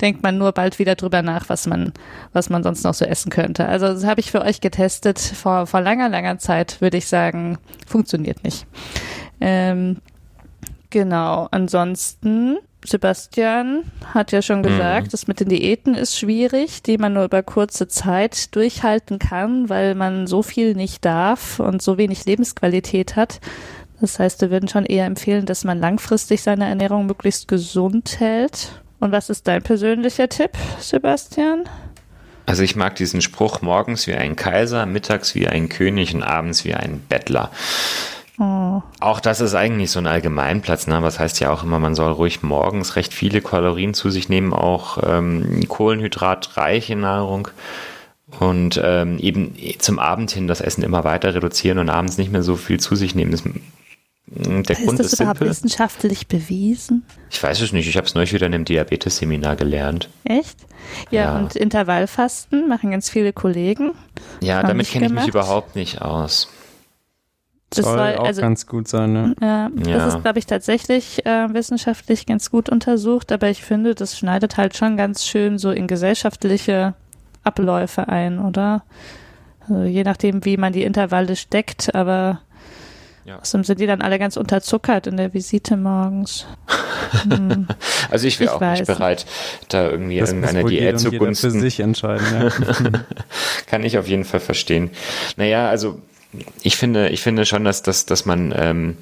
denkt man nur bald wieder drüber nach, was man was man sonst noch so essen könnte. Also das habe ich für euch getestet vor vor langer langer Zeit, würde ich sagen, funktioniert nicht. Ähm, genau. Ansonsten Sebastian hat ja schon mhm. gesagt, mhm. das mit den Diäten ist schwierig, die man nur über kurze Zeit durchhalten kann, weil man so viel nicht darf und so wenig Lebensqualität hat. Das heißt, wir würden schon eher empfehlen, dass man langfristig seine Ernährung möglichst gesund hält. Und was ist dein persönlicher Tipp, Sebastian? Also ich mag diesen Spruch morgens wie ein Kaiser, mittags wie ein König und abends wie ein Bettler. Oh. Auch das ist eigentlich so ein Allgemeinplatz, ne? Was heißt ja auch immer, man soll ruhig morgens recht viele Kalorien zu sich nehmen, auch ähm, kohlenhydratreiche Nahrung und ähm, eben zum Abend hin das Essen immer weiter reduzieren und abends nicht mehr so viel zu sich nehmen. Das, mm, der ist Grund das ist überhaupt simpel. wissenschaftlich bewiesen? Ich weiß es nicht. Ich habe es neulich wieder in einem Diabetes-Seminar gelernt. Echt? Ja, ja, und Intervallfasten machen ganz viele Kollegen. Ja, damit kenne ich mich überhaupt nicht aus. Das soll war, auch also, ganz gut sein, ne? Ja, ja. das ist, glaube ich, tatsächlich äh, wissenschaftlich ganz gut untersucht, aber ich finde, das schneidet halt schon ganz schön so in gesellschaftliche Abläufe ein, oder? Also je nachdem, wie man die Intervalle steckt, aber ja. Außerdem sind die dann alle ganz unterzuckert in der Visite morgens. Hm. Also ich wäre auch weiß. nicht bereit, da irgendwie das irgendeiner Diät zugunsten. für sich entscheiden. Ja. Kann ich auf jeden Fall verstehen. Naja, also ich finde, ich finde schon, dass, dass, dass man ähm,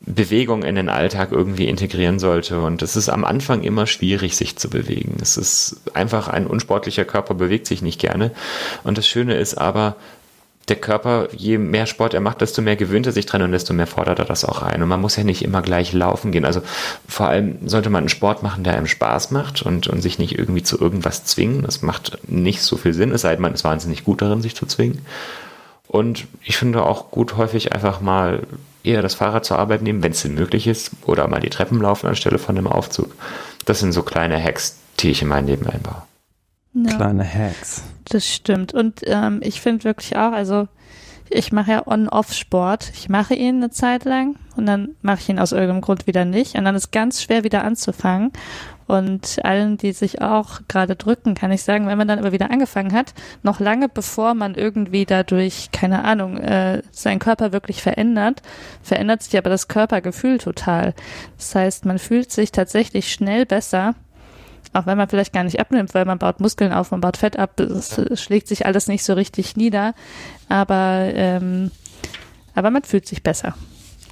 Bewegung in den Alltag irgendwie integrieren sollte. Und es ist am Anfang immer schwierig, sich zu bewegen. Es ist einfach ein unsportlicher Körper bewegt sich nicht gerne. Und das Schöne ist aber, der Körper, je mehr Sport er macht, desto mehr gewöhnt er sich dran und desto mehr fordert er das auch ein. Und man muss ja nicht immer gleich laufen gehen. Also vor allem sollte man einen Sport machen, der einem Spaß macht und, und sich nicht irgendwie zu irgendwas zwingen. Das macht nicht so viel Sinn, es sei denn, man ist wahnsinnig gut darin, sich zu zwingen. Und ich finde auch gut häufig einfach mal eher das Fahrrad zur Arbeit nehmen, wenn es denn möglich ist, oder mal die Treppen laufen anstelle von einem Aufzug. Das sind so kleine Hacks, die ich in mein Leben einbaue. Ja, kleine Hacks. Das stimmt. Und ähm, ich finde wirklich auch, also ich mache ja On-Off-Sport. Ich mache ihn eine Zeit lang und dann mache ich ihn aus irgendeinem Grund wieder nicht. Und dann ist ganz schwer wieder anzufangen. Und allen, die sich auch gerade drücken, kann ich sagen, wenn man dann aber wieder angefangen hat, noch lange bevor man irgendwie dadurch, keine Ahnung, äh, seinen Körper wirklich verändert, verändert sich aber das Körpergefühl total. Das heißt, man fühlt sich tatsächlich schnell besser, auch wenn man vielleicht gar nicht abnimmt, weil man baut Muskeln auf, man baut Fett ab, es schlägt sich alles nicht so richtig nieder, aber, ähm, aber man fühlt sich besser.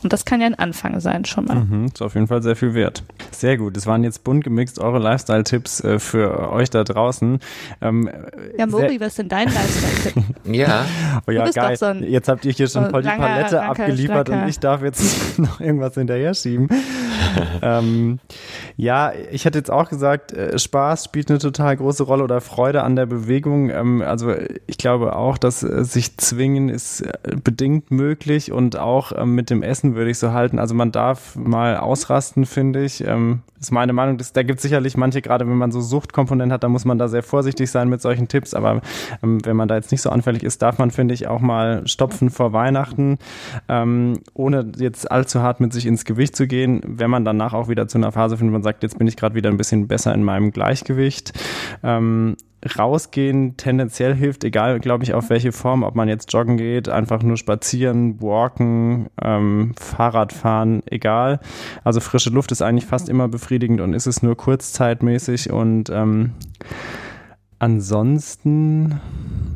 Und das kann ja ein Anfang sein schon mal. Mhm, ist auf jeden Fall sehr viel wert. Sehr gut. Das waren jetzt bunt gemixt eure Lifestyle-Tipps äh, für euch da draußen. Ähm, ja, Mori, was ist denn dein Lifestyle-Tipp? ja. Oh ja, geil. So jetzt habt ihr hier schon so voll die langer, Palette langer, abgeliefert schlanker. und ich darf jetzt noch irgendwas hinterher schieben. ähm, ja, ich hätte jetzt auch gesagt, äh, Spaß spielt eine total große Rolle oder Freude an der Bewegung. Ähm, also ich glaube auch, dass äh, sich zwingen ist äh, bedingt möglich und auch ähm, mit dem Essen würde ich so halten. Also man darf mal ausrasten, finde ich. Ähm, ist meine Meinung. Das, da gibt es sicherlich manche, gerade wenn man so Suchtkomponenten hat, da muss man da sehr vorsichtig sein mit solchen Tipps. Aber ähm, wenn man da jetzt nicht so anfällig ist, darf man, finde ich, auch mal stopfen vor Weihnachten, ähm, ohne jetzt allzu hart mit sich ins Gewicht zu gehen. Wenn man danach auch wieder zu einer Phase findet, man sagt, jetzt bin ich gerade wieder ein bisschen besser in meinem Gleichgewicht. Ähm, rausgehen tendenziell hilft, egal, glaube ich, auf welche Form, ob man jetzt joggen geht, einfach nur spazieren, walken, ähm, Fahrrad fahren, egal. Also frische Luft ist eigentlich fast immer befriedigend und ist es nur kurzzeitmäßig und ähm, ansonsten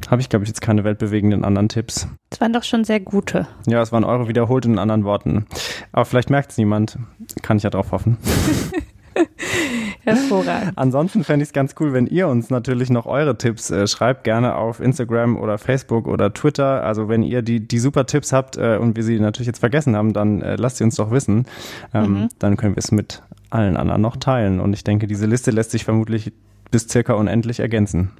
habe ich, glaube ich, jetzt keine weltbewegenden anderen Tipps. Es waren doch schon sehr gute. Ja, es waren eure wiederholt in anderen Worten. Aber vielleicht merkt es niemand. Kann ich ja drauf hoffen. Hervorragend. Ansonsten fände ich es ganz cool, wenn ihr uns natürlich noch eure Tipps äh, schreibt, gerne auf Instagram oder Facebook oder Twitter. Also wenn ihr die, die super Tipps habt äh, und wir sie natürlich jetzt vergessen haben, dann äh, lasst sie uns doch wissen. Ähm, mhm. Dann können wir es mit allen anderen noch teilen. Und ich denke, diese Liste lässt sich vermutlich bis circa unendlich ergänzen.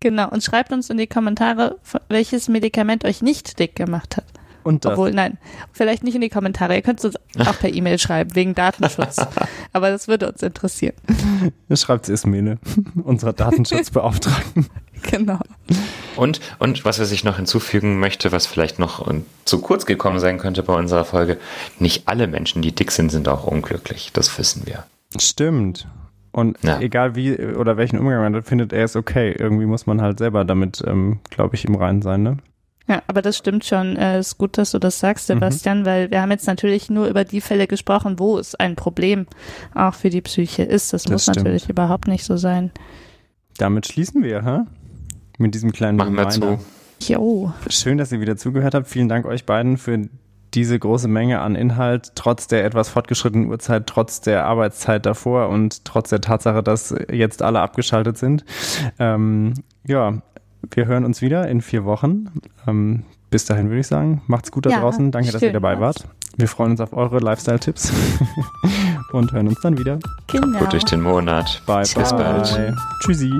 Genau, und schreibt uns in die Kommentare, welches Medikament euch nicht dick gemacht hat. Und das. Obwohl, nein, vielleicht nicht in die Kommentare. Ihr könnt es auch per E-Mail schreiben, wegen Datenschutz. Aber das würde uns interessieren. Schreibt es Ismene, unserer Datenschutzbeauftragten. genau. Und, und was ich noch hinzufügen möchte, was vielleicht noch zu kurz gekommen sein könnte bei unserer Folge, nicht alle Menschen, die dick sind, sind auch unglücklich. Das wissen wir. Stimmt. Und ja. egal wie oder welchen Umgang man findet, er ist okay. Irgendwie muss man halt selber damit, ähm, glaube ich, im Reinen sein, ne? Ja, aber das stimmt schon. Es äh, ist gut, dass du das sagst, mhm. Sebastian, mhm. weil wir haben jetzt natürlich nur über die Fälle gesprochen, wo es ein Problem auch für die Psyche ist. Das, das muss stimmt. natürlich überhaupt nicht so sein. Damit schließen wir, hä? Mit diesem kleinen Machen wir zu. Jo. Schön, dass ihr wieder zugehört habt. Vielen Dank euch beiden für diese große Menge an Inhalt, trotz der etwas fortgeschrittenen Uhrzeit, trotz der Arbeitszeit davor und trotz der Tatsache, dass jetzt alle abgeschaltet sind. Ähm, ja, wir hören uns wieder in vier Wochen. Ähm, bis dahin würde ich sagen, macht's gut da ja, draußen. Danke, dass ihr dabei wart. Wir freuen uns auf eure Lifestyle-Tipps und hören uns dann wieder. Genau. Gut durch den Monat. Bye, Bis bye. bald. Tschüssi.